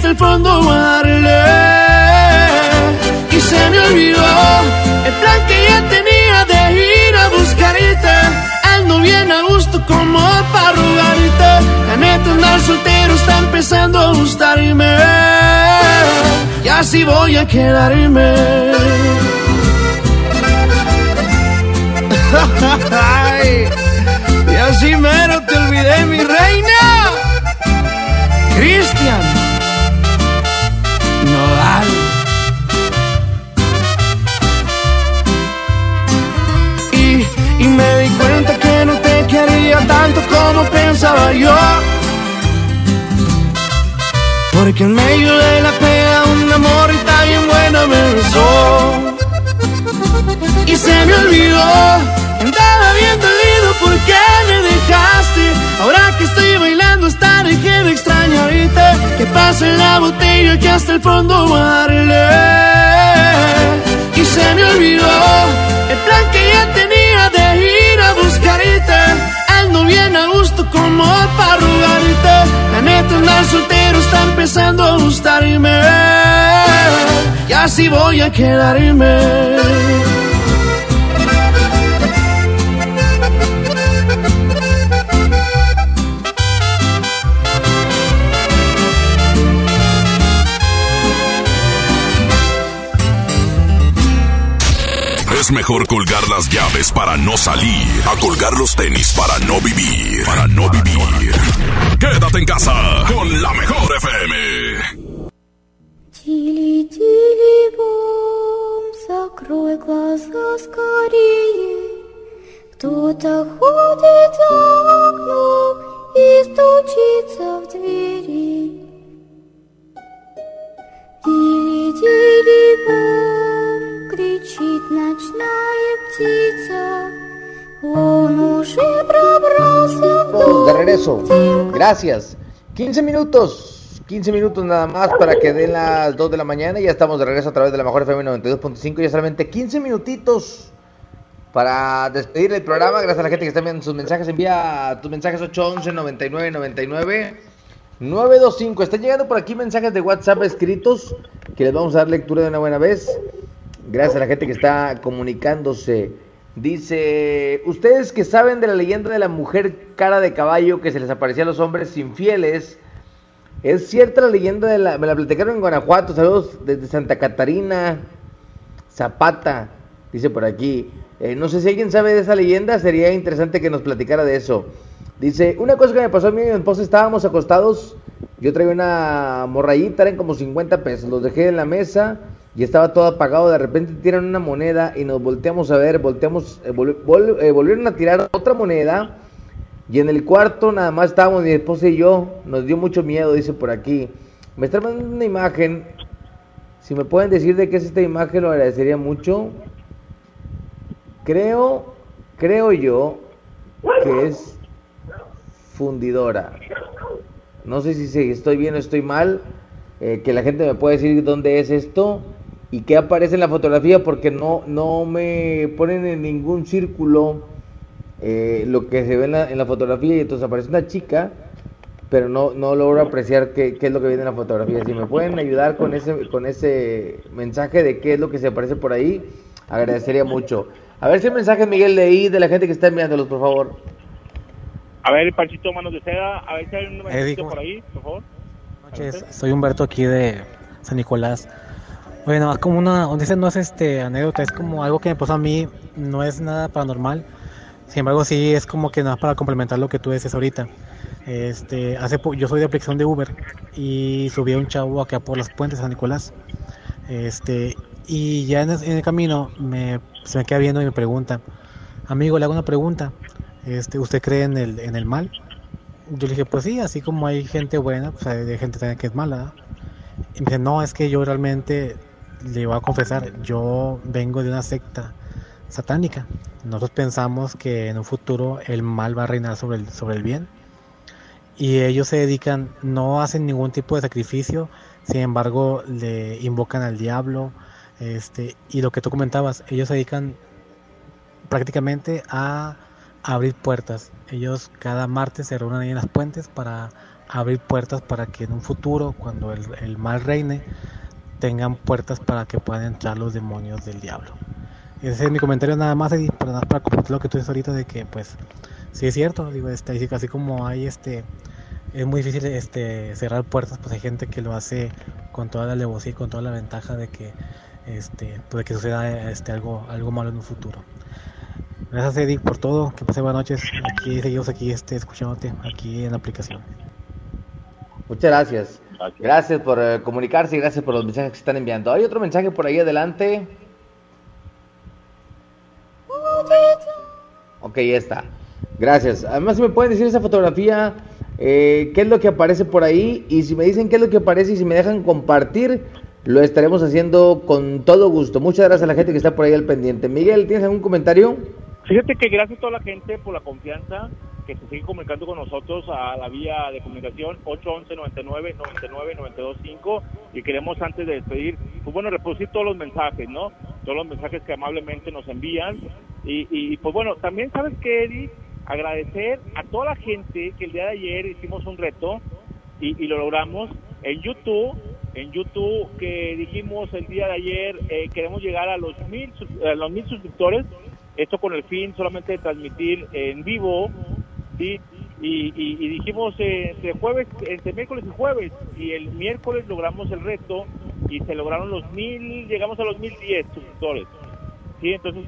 hasta el fondo darle Y se me olvidó el plan que ya tenía de ir a buscarte. Ando bien a gusto como para rogarte La neta andar soltero está empezando a gustarme. Y así voy a quedarme. Y así mero te olvidé mi rey. Era yo. Porque en medio de la pena un amor está bien bueno me besó. Y se me olvidó, andaba bien dolido porque me dejaste. Ahora que estoy bailando hasta dejé de extrañarte. Que pase la botella que hasta el fondo darle. Y se me olvidó el plan que ya tenía como para rogarte. La neta andar soltero está empezando a gustarme. Y así voy a quedarme. Mejor colgar las llaves para no salir, a colgar los tenis para no vivir, para no vivir. Quédate en casa con la mejor FM. Gracias. 15 minutos. 15 minutos nada más para que den las 2 de la mañana. y Ya estamos de regreso a través de la mejor FM 92.5. Ya solamente 15 minutitos para despedir el programa. Gracias a la gente que está enviando sus mensajes. Envía tus mensajes 811 99 99 925. Están llegando por aquí mensajes de WhatsApp escritos que les vamos a dar lectura de una buena vez. Gracias a la gente que está comunicándose. Dice, ustedes que saben de la leyenda de la mujer cara de caballo que se les aparecía a los hombres infieles, es cierta la leyenda de la, me la platicaron en Guanajuato, saludos desde Santa Catarina, Zapata, dice por aquí. Eh, no sé si alguien sabe de esa leyenda, sería interesante que nos platicara de eso. Dice, una cosa que me pasó a mí y mi esposa, estábamos acostados, yo traía una morrayita, eran como 50 pesos, los dejé en la mesa y estaba todo apagado, de repente tiran una moneda y nos volteamos a ver, volteamos, eh, eh, volvieron a tirar otra moneda y en el cuarto nada más estábamos mi esposa y yo, nos dio mucho miedo, dice por aquí. Me está mandando una imagen, si me pueden decir de qué es esta imagen lo agradecería mucho. Creo, creo yo que es fundidora. No sé si estoy bien o estoy mal. eh, que la gente me puede decir dónde es esto y qué aparece en la fotografía porque no, no me ponen en ningún círculo eh, lo que se ve en la, en la fotografía y entonces aparece una chica pero no, no logro apreciar qué, qué es lo que viene en la fotografía. Si me pueden ayudar con ese, con ese mensaje de qué es lo que se aparece por ahí, agradecería mucho. A ver si el mensaje, Miguel, de ahí, de la gente que está enviándolos, por favor. A ver, Panchito Manos de Seda, a ver si hay un mensajito ¿cómo por ahí, por favor. noches, soy Humberto aquí de San Nicolás. Oye, nada más como una, dice no es este anécdota, es como algo que me pasó a mí, no es nada paranormal. Sin embargo, sí es como que nada para complementar lo que tú dices ahorita. Este, hace po- yo soy de aplicación de Uber y subí a un chavo acá por las puentes de San Nicolás. Este, y ya en el, camino me, se me queda viendo y me pregunta, amigo, le hago una pregunta. Este, ¿usted cree en el, en el mal? Yo le dije, pues sí, así como hay gente buena, pues hay gente también que es mala. Y me dice, no, es que yo realmente le voy a confesar, yo vengo de una secta satánica. Nosotros pensamos que en un futuro el mal va a reinar sobre el, sobre el bien. Y ellos se dedican, no hacen ningún tipo de sacrificio, sin embargo le invocan al diablo. Este, y lo que tú comentabas, ellos se dedican prácticamente a abrir puertas. Ellos cada martes se reúnen ahí en las puentes para abrir puertas para que en un futuro, cuando el, el mal reine, tengan puertas para que puedan entrar los demonios del diablo. Ese es mi comentario nada más, Eddie, para, para completar lo que tú dices ahorita de que pues sí es cierto, digo, este, así, como hay este es muy difícil este cerrar puertas, pues hay gente que lo hace con toda la alevosía y con toda la ventaja de que este puede que suceda este algo algo malo en un futuro. Gracias Eddie por todo, que pase buenas noches. Aquí seguimos aquí este escuchándote aquí en la aplicación. Muchas gracias. Gracias por eh, comunicarse y gracias por los mensajes que están enviando. Hay otro mensaje por ahí adelante. Ok, ya está. Gracias. Además, si me pueden decir esa fotografía, eh, qué es lo que aparece por ahí y si me dicen qué es lo que aparece y si me dejan compartir, lo estaremos haciendo con todo gusto. Muchas gracias a la gente que está por ahí al pendiente. Miguel, ¿tienes algún comentario? Fíjate que gracias a toda la gente por la confianza que se sigue comunicando con nosotros a la vía de comunicación 811 99 99 925 y queremos antes de despedir, pues bueno, reproducir todos los mensajes, ¿no? Todos los mensajes que amablemente nos envían. Y, y pues bueno, también sabes que Eddie, agradecer a toda la gente que el día de ayer hicimos un reto y, y lo logramos en YouTube, en YouTube que dijimos el día de ayer eh, queremos llegar a los mil, a los mil suscriptores. Esto con el fin solamente de transmitir en vivo, Y, y- dijimos eh, entre jueves, entre miércoles y jueves, y el miércoles logramos el reto y se lograron los mil, llegamos a los mil diez suscriptores, ¿sí? Entonces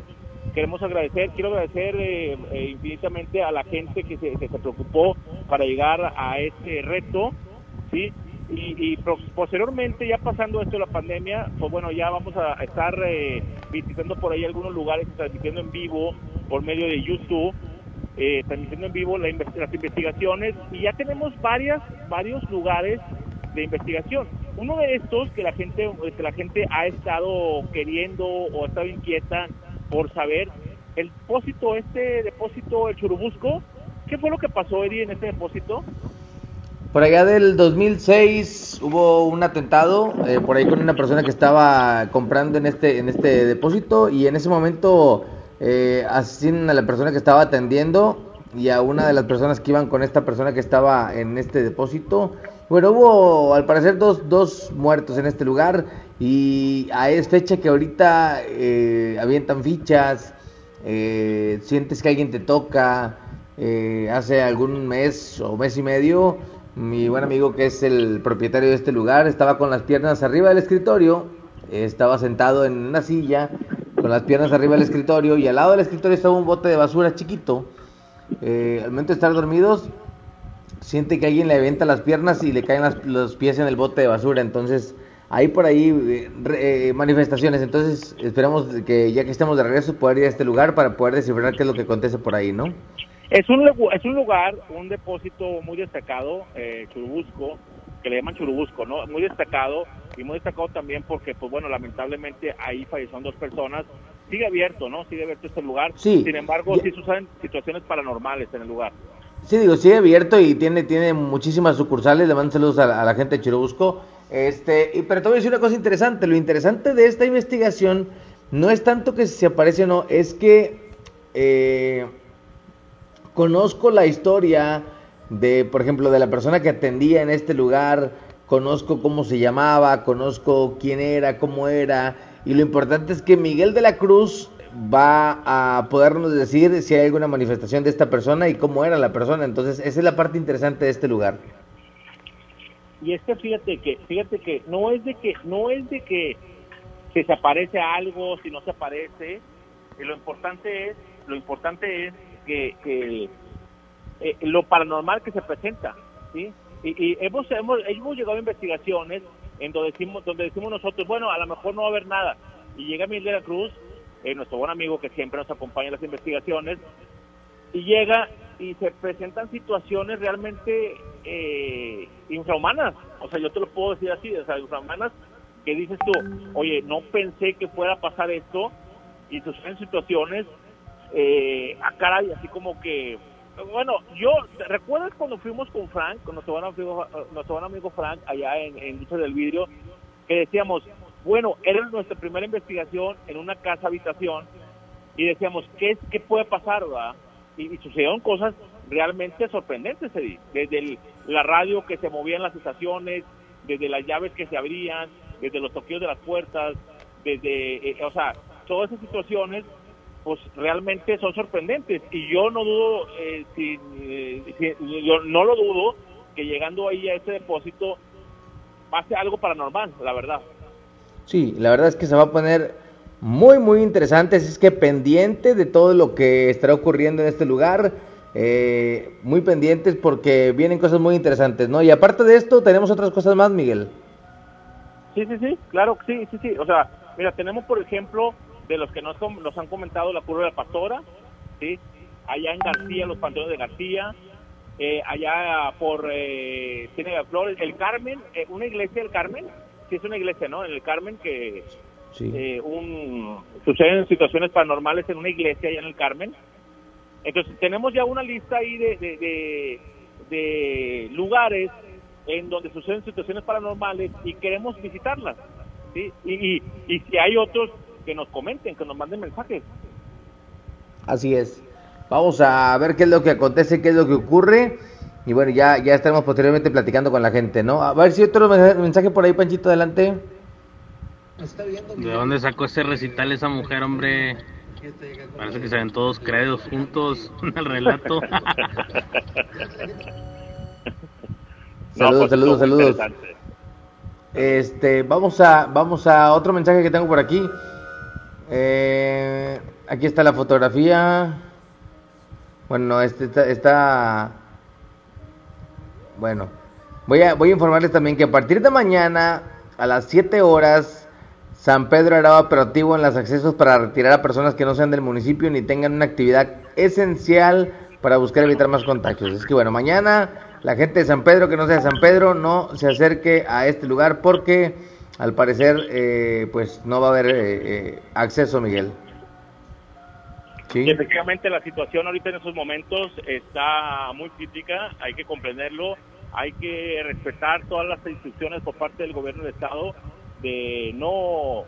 queremos agradecer, quiero agradecer eh, eh, infinitamente a la gente que se, se preocupó para llegar a este reto, ¿sí? Y, y posteriormente, ya pasando esto de la pandemia, pues bueno, ya vamos a estar eh, visitando por ahí algunos lugares, transmitiendo en vivo por medio de YouTube, eh, transmitiendo en vivo la las investigaciones y ya tenemos varias, varios lugares de investigación. Uno de estos que la gente, que la gente ha estado queriendo o ha estado inquieta por saber, el depósito, este depósito, el Churubusco, ¿qué fue lo que pasó, Eddie, en este depósito? Por allá del 2006 hubo un atentado, eh, por ahí con una persona que estaba comprando en este, en este depósito y en ese momento eh, asesinan a la persona que estaba atendiendo y a una de las personas que iban con esta persona que estaba en este depósito. Bueno, hubo al parecer dos, dos muertos en este lugar y a es fecha que ahorita eh, avientan fichas, eh, sientes que alguien te toca. eh, hace algún mes o mes y medio, mi buen amigo que es el propietario de este lugar estaba con las piernas arriba del escritorio, estaba sentado en una silla con las piernas arriba del escritorio y al lado del escritorio estaba un bote de basura chiquito. Eh, al momento de estar dormidos, siente que alguien le avienta las piernas y le caen los pies en el bote de basura. Entonces, hay por ahí eh, eh, manifestaciones. Entonces, esperamos que ya que estemos de regreso, poder ir a este lugar para poder descifrar qué es lo que acontece por ahí, ¿no? Es un, es un lugar, un depósito muy destacado, Churubusco, que le llaman Churubusco, ¿no? Muy destacado y muy destacado también porque, pues bueno, lamentablemente ahí fallecieron dos personas. Sigue abierto, ¿no? Sigue abierto este lugar. Sí. Sin embargo, sí suceden situaciones paranormales en el lugar. Sí, digo, sigue abierto y tiene, tiene muchísimas sucursales. Le mando saludos a, la- a la gente de Churubusco. Este, y, pero te voy a decir una cosa interesante. Lo interesante de esta investigación no es tanto que se aparece o no, es que eh, conozco la historia de, por ejemplo, de la persona que atendía en este lugar, conozco cómo se llamaba, conozco quién era, cómo era, y lo importante es que Miguel de la Cruz va a podernos decir si hay alguna manifestación de esta persona y cómo era la persona. Entonces, esa es la parte interesante de este lugar. Y es que fíjate que, fíjate que no es de que, no es de que si se aparece algo, si no se aparece, eh, lo importante es, lo importante es que, que, eh, lo paranormal que se presenta, ¿sí? Y, y hemos, hemos, hemos llegado a investigaciones en donde decimos, donde decimos nosotros, bueno, a lo mejor no va a haber nada. Y llega Miguel de la Cruz, eh, nuestro buen amigo que siempre nos acompaña en las investigaciones, y llega y se presentan situaciones realmente eh, infrahumanas. O sea, yo te lo puedo decir así, o sea, infrahumanas que dices tú, oye, no pensé que fuera a pasar esto, y suceden situaciones eh, a cara y así como que, bueno, yo, ¿recuerdas cuando fuimos con Frank, con nuestro buen amigo, nuestro buen amigo Frank, allá en, en Lucha del Vidrio, que decíamos, bueno, era nuestra primera investigación en una casa habitación, y decíamos, ¿qué, qué puede pasar, verdad? Y, y sucedieron cosas realmente sorprendentes, desde el- la radio que se movía en las estaciones, desde las llaves que se abrían, desde los toqueos de las puertas, desde, eh, o sea, todas esas situaciones, pues realmente son sorprendentes. Y yo no dudo, eh, si, eh, si- yo no lo dudo, que llegando ahí a ese depósito pase algo paranormal, la verdad. Sí, la verdad es que se va a poner muy, muy interesante. Así es que pendiente de todo lo que estará ocurriendo en este lugar. eh, muy pendientes porque vienen cosas muy interesantes, ¿no? Y aparte de esto, tenemos otras cosas más, Miguel. Sí, sí, sí, claro, sí, sí, sí. O sea, mira, tenemos por ejemplo, de los que nos, nos han comentado la curva de la pastora, ¿sí? Allá en García, los panteones de García, eh, allá por eh, Ciénaga Flores, el Carmen, eh, una iglesia del Carmen, sí es una iglesia, ¿no? En el Carmen que eh, un, suceden situaciones paranormales en una iglesia allá en el Carmen. Entonces tenemos ya una lista ahí de, de, de- de lugares en donde suceden situaciones paranormales y queremos visitarlas. ¿sí? Y, y, y si hay otros que nos comenten, que nos manden mensajes. Así es. Vamos a ver qué es lo que acontece, qué es lo que ocurre. Y bueno, ya, ya estaremos posteriormente platicando con la gente, ¿no? A ver si otro mensaje por ahí, Panchito, adelante. ¿De dónde sacó ese recital esa mujer, hombre? Parece que se ven todos credos juntos en el relato. Saludos, pues, saludos, saludos. Este, vamos a, vamos a otro mensaje que tengo por aquí. Eh, aquí está la fotografía. Bueno, este está, está- bueno. Voy a, voy a informarles también que a partir de mañana a las 7 horas San Pedro hará operativo en los accesos para retirar a personas que no sean del municipio ni tengan una actividad esencial para buscar evitar más contagios. Es que bueno, mañana la gente de San Pedro que no sea de San Pedro no se acerque a este lugar porque al parecer eh, pues no va a haber eh, eh, acceso, Miguel. Sí. Efectivamente la situación ahorita en esos momentos está muy crítica, hay que comprenderlo, hay que respetar todas las instrucciones por parte del gobierno del estado de no...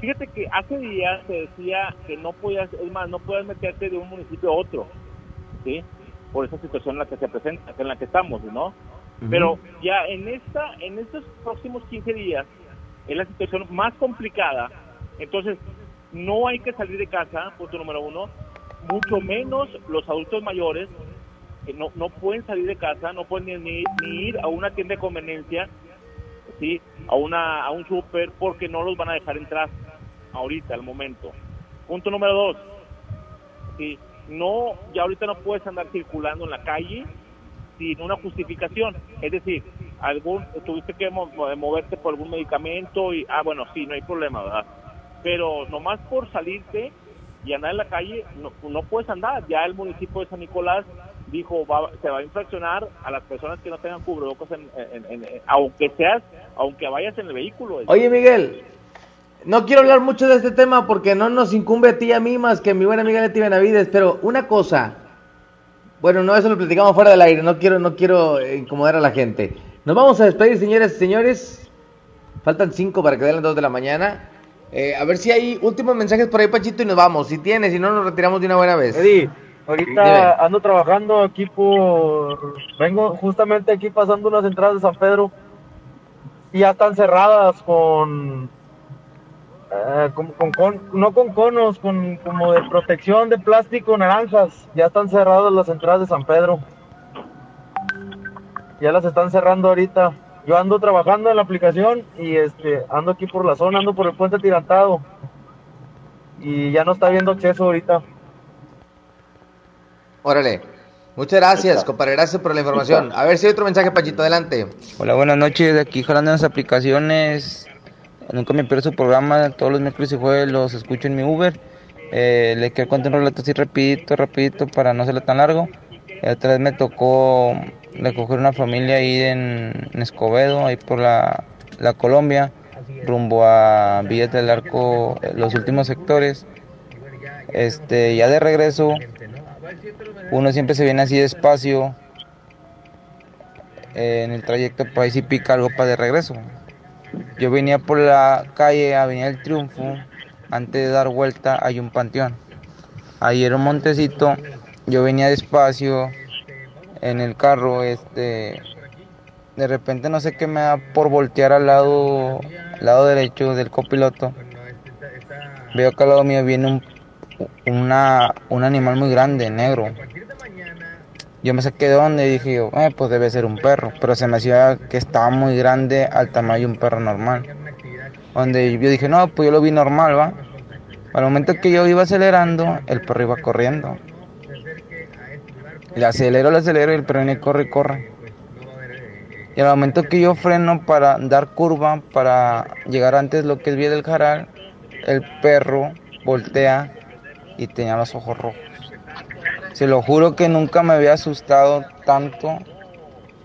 Fíjate que hace días se decía que no podías, es más, no puedes meterte de un municipio a otro, ¿sí? Por esa situación en la que se presenta, en la que estamos, ¿no? Pero ya en esta, en estos próximos 15 días es la situación más complicada. Entonces, no hay que salir de casa, punto número uno, mucho menos los adultos mayores, que no, no pueden salir de casa, no pueden ni, ni ir a una tienda de conveniencia, ¿sí? a, una, a un súper, porque no los van a dejar entrar ahorita, al momento. Punto número dos, ¿sí? no, ya ahorita no puedes andar circulando en la calle sin una justificación. Es decir, algún tuviste que mo- mo- moverte por algún medicamento y, ah, bueno, sí, no hay problema, ¿verdad? Pero nomás por salirte y andar en la calle, no, no puedes andar. Ya el municipio de San Nicolás dijo, va- se va a infraccionar a las personas que no tengan cubrebocas, en- en- aunque seas, aunque vayas en el vehículo. Oye, Miguel, no quiero hablar mucho de este tema porque no nos incumbe a ti y a mí más que a mi buena amiga Leti Benavides, pero una cosa, bueno, no, eso lo platicamos fuera del aire, no quiero, no quiero eh, incomodar a la gente. Nos vamos a despedir, señores y señores. Faltan cinco para que den las dos de la mañana. Eh, a ver si hay últimos mensajes por ahí, Pachito, y nos vamos. Si tienes, si no, nos retiramos de una buena vez. Eddie, ahorita Dime. ando trabajando aquí por... Vengo justamente aquí pasando unas entradas de San Pedro y ya están cerradas con... eh, con, con- con- no con conos, con como de protección de plástico naranjas. Ya están cerradas las entradas de San Pedro. Ya las están cerrando ahorita. Yo ando trabajando en la aplicación y este ando aquí por la zona, ando por el puente tirantado. Y ya no está viendo acceso ahorita. Órale. Muchas gracias, compadre. Gracias por la información. A ver si hay otro mensaje, Pachito. Adelante. Hola, buenas noches. De aquí jalando las aplicaciones. Nunca me pierdo su programa. Todos los miércoles y jueves los escucho en mi Uber. Eh, le quiero contar un relato así rapidito, rapidito para no hacerlo tan largo. La otra vez me tocó recoger una familia ahí en, en Escobedo, ahí por la, la Colombia, rumbo a Villas del Arco, los últimos sectores. Este, ya de regreso, uno siempre se viene así despacio eh, en el trayecto para ver si pica algo para de regreso. Yo venía por la calle Avenida del Triunfo, antes de dar vuelta hay un panteón. Ahí era un montecito, yo venía despacio en el carro, este, de repente no sé qué me da por voltear al lado, lado derecho del copiloto. Veo que al lado mío viene un, una, un animal muy grande, negro. Yo me saqué de donde y dije yo, "Eh, pues debe ser un perro, pero se me hacía que estaba muy grande al tamaño de un perro normal. Donde yo dije, no, pues yo lo vi normal, va. Al momento que yo iba acelerando, el perro iba corriendo. Le acelero, le acelero y el perro viene corre y corre. Y al momento que yo freno para dar curva, para llegar antes lo que es vía del jaral, el perro voltea y tenía los ojos rojos. Se lo juro que nunca me había asustado tanto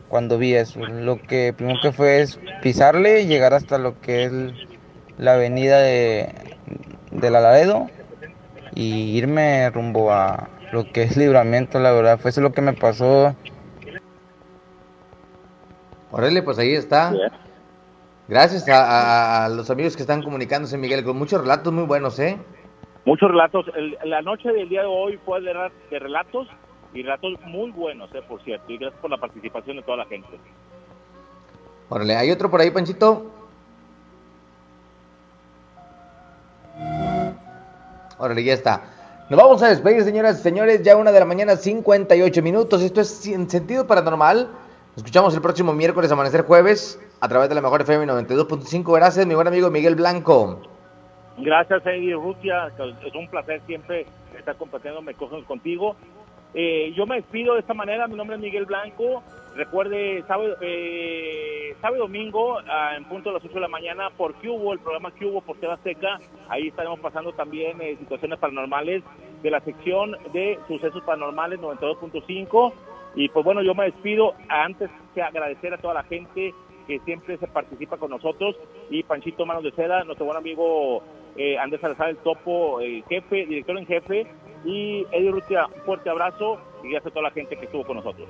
cuando vi eso. Lo que primero que fue es pisarle y llegar hasta lo que es la avenida de, de la Laredo y irme rumbo a lo que es libramiento, la verdad. Fue eso lo que me pasó. Órale, pues ahí está. Gracias a, a- a los amigos que están comunicándose, Miguel, con muchos relatos muy buenos, ¿eh? Muchos relatos. El- la noche del día de hoy fue de, de relatos y relatos muy buenos, eh, por cierto. Y gracias por la participación de toda la gente. Órale, ¿hay otro por ahí, Panchito? Órale, ya está. Nos vamos a despedir, señoras y señores. Ya una de la mañana, 58 minutos. Esto es en sentido paranormal. Nos escuchamos el próximo miércoles, amanecer jueves, a través de la mejor FM 92.5. Gracias, mi buen amigo Miguel Blanco. Gracias, Eddie Rutia. Es un placer siempre estar compartiendo micrófonos contigo. Eh, yo me despido de esta manera. Mi nombre es Miguel Blanco. Recuerde, sábado, eh, sábado domingo, ah, en punto de las 8 de la mañana, por Cubo, el programa Cubo por TV Azteca. Ahí estaremos pasando también eh, situaciones paranormales de la sección de sucesos paranormales 92.5. Y pues bueno, yo me despido. Antes que agradecer a toda la gente que siempre se participa con nosotros. Y Panchito Manos de Seda, nuestro buen amigo eh, Andrés Salazar, el topo, el jefe, director en jefe. Y Eddie Rutia, un fuerte abrazo y gracias a toda la gente que estuvo con nosotros.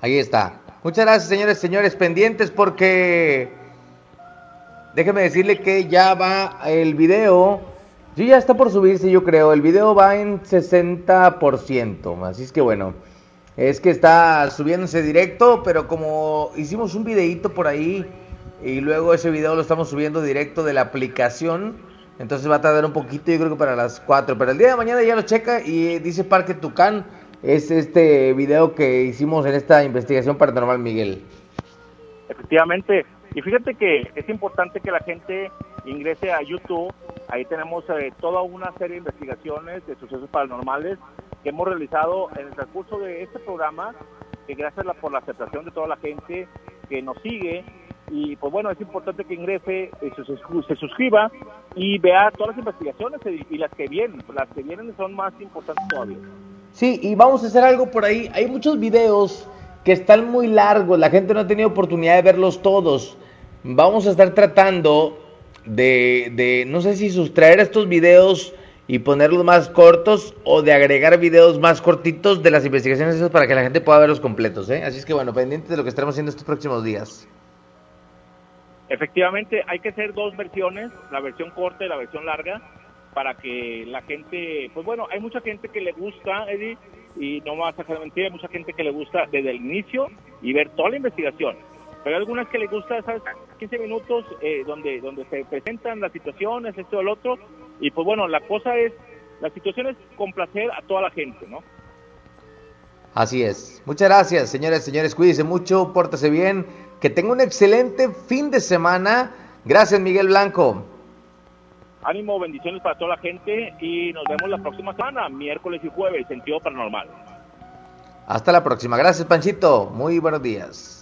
Ahí está. Muchas gracias, señores, señores, pendientes porque déjeme decirle que ya va el video. Sí, ya está por subirse, yo creo. El video va en 60%. Así es que bueno, es que está subiéndose directo, pero como hicimos un videíto por ahí y luego ese video lo estamos subiendo directo de la aplicación, entonces va a tardar un poquito, yo creo que para las 4. Pero el día de mañana ya lo checa y dice Parque Tucán. Es este video que hicimos en esta investigación paranormal, Miguel. Efectivamente. Y fíjate que es importante que la gente ingrese a YouTube. Ahí tenemos eh, toda una serie de investigaciones de sucesos paranormales que hemos realizado en el transcurso de este programa. Que gracias a la- por la aceptación de toda la gente que nos sigue. Y pues bueno, es importante que ingrese, eh, se, sus- se suscriba y vea todas las investigaciones y, y las que vienen. Las que vienen son más importantes todavía. Sí, y vamos a hacer algo por ahí. Hay muchos videos que están muy largos, la gente no ha tenido oportunidad de verlos todos. Vamos a estar tratando de, de no sé si sustraer estos videos y ponerlos más cortos o de agregar videos más cortitos de las investigaciones esas para que la gente pueda verlos completos. ¿eh? Así es que bueno, pendientes de lo que estaremos haciendo estos próximos días. Efectivamente, hay que hacer dos versiones, la versión corta y la versión larga, para que la gente, pues bueno, hay mucha gente que le gusta, Eddie, y no me vas a sacar mentira, hay mucha gente que le gusta desde el inicio y ver toda la investigación. Pero hay algunas que le gusta, ¿sabes? 15 minutos eh, donde, donde se presentan las situaciones, esto o lo otro, y pues bueno, la cosa es, la situación es complacer a toda la gente, ¿no? Así es. Muchas gracias, señores, señores. Cuídense mucho, pórtese bien. Que tenga un excelente fin de semana. Gracias, Miguel Blanco. Ánimo, bendiciones para toda la gente y nos vemos la próxima semana, miércoles y jueves, sentido paranormal. Hasta la próxima. Gracias, Panchito. Muy buenos días.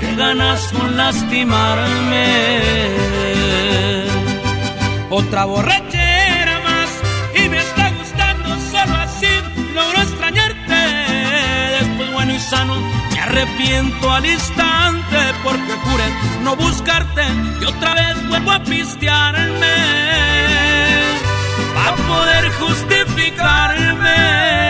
que ganas con lastimarme. Otra borrachera más y me está gustando solo así logro extrañarte. Después bueno y sano me arrepiento al instante porque juré no buscarte y otra vez vuelvo a pistearme para poder justificarme.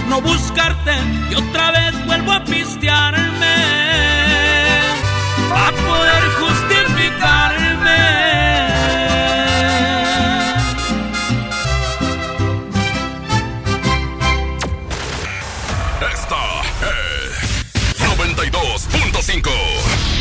no buscarte y otra vez vuelvo a pistearme a poder justificarme. Esta es 92.5.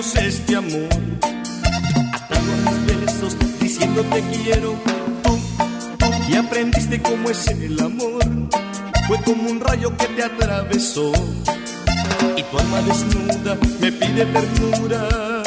Este amor. Atado a mis besos, diciendo te quiero. Tú, tú, y aprendiste cómo es el amor. Fue como un rayo que te atravesó. Y tu alma desnuda me pide ternura.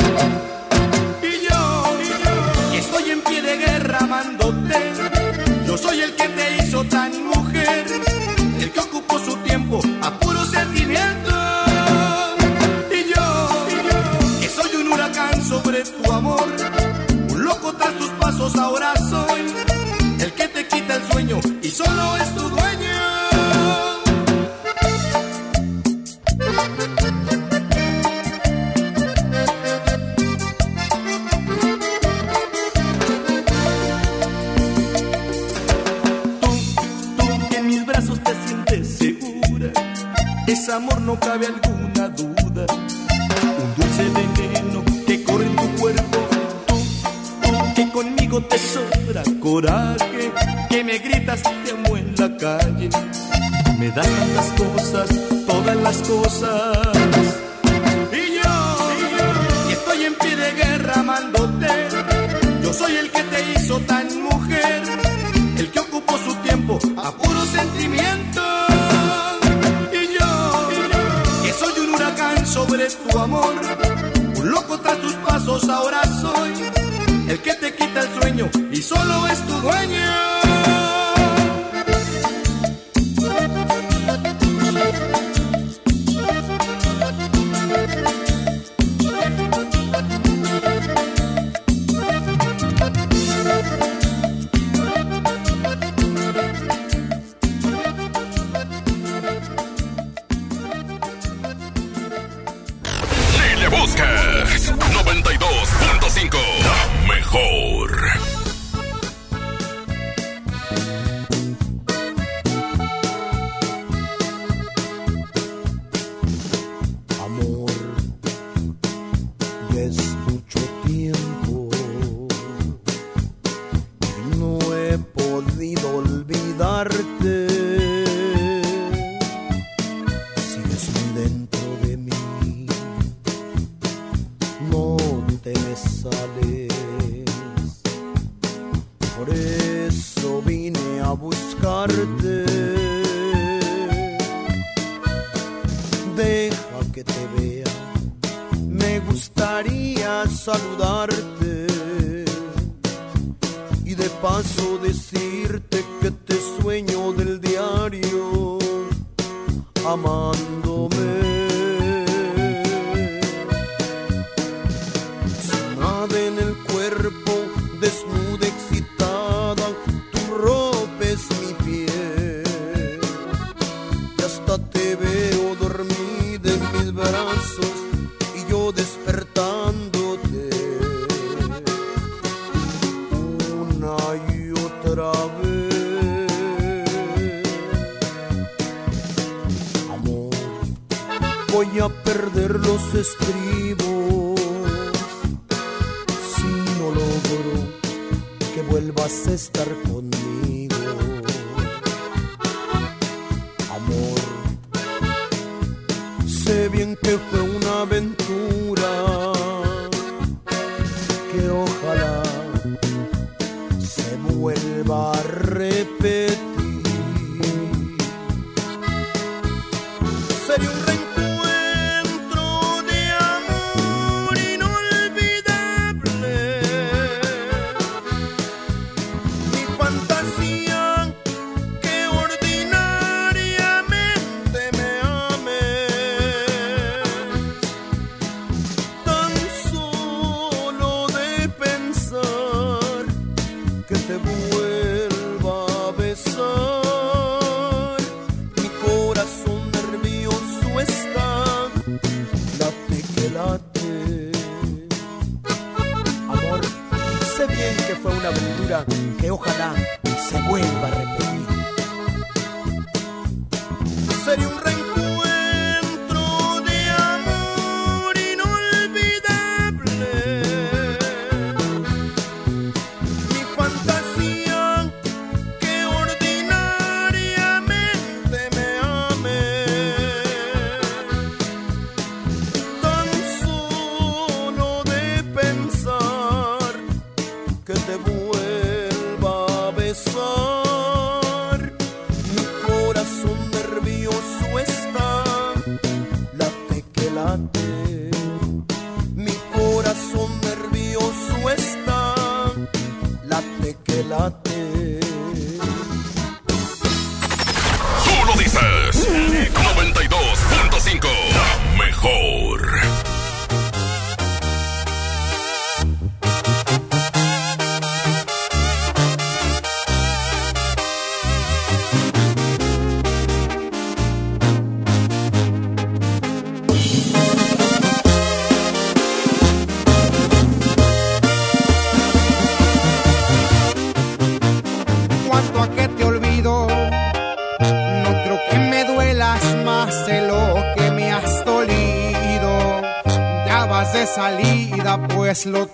Salida,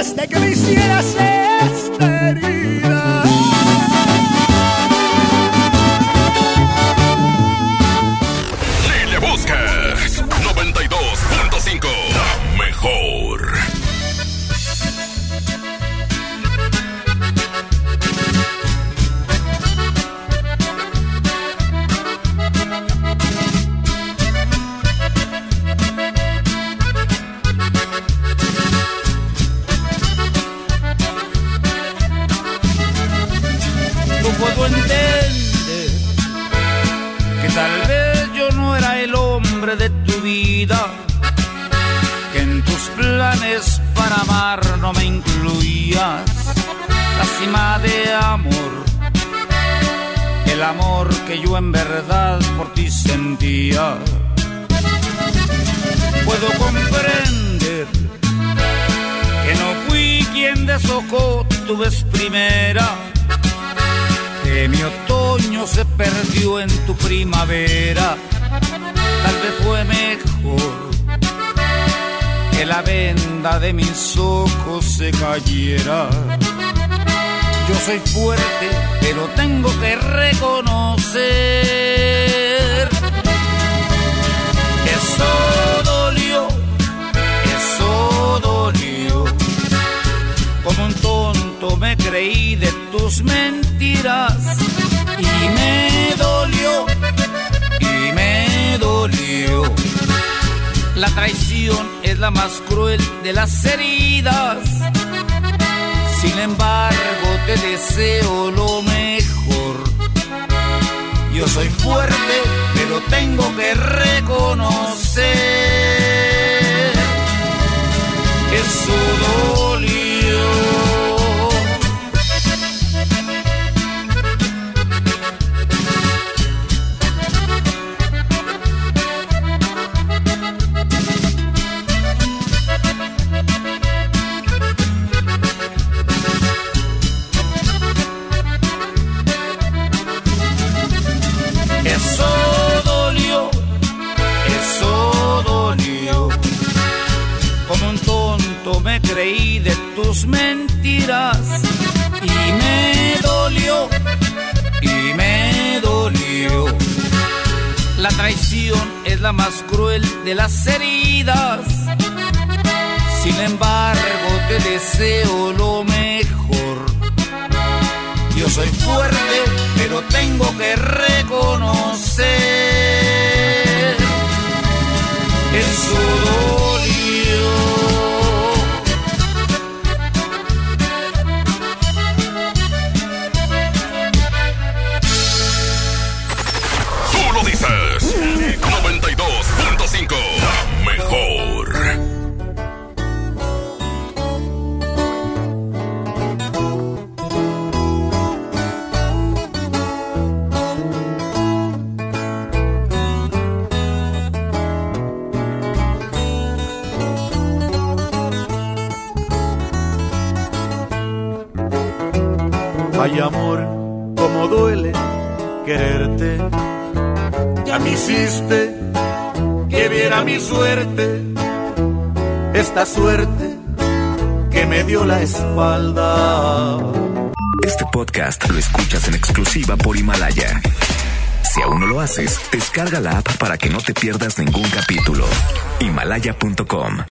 avisado antes de que me hicieras esta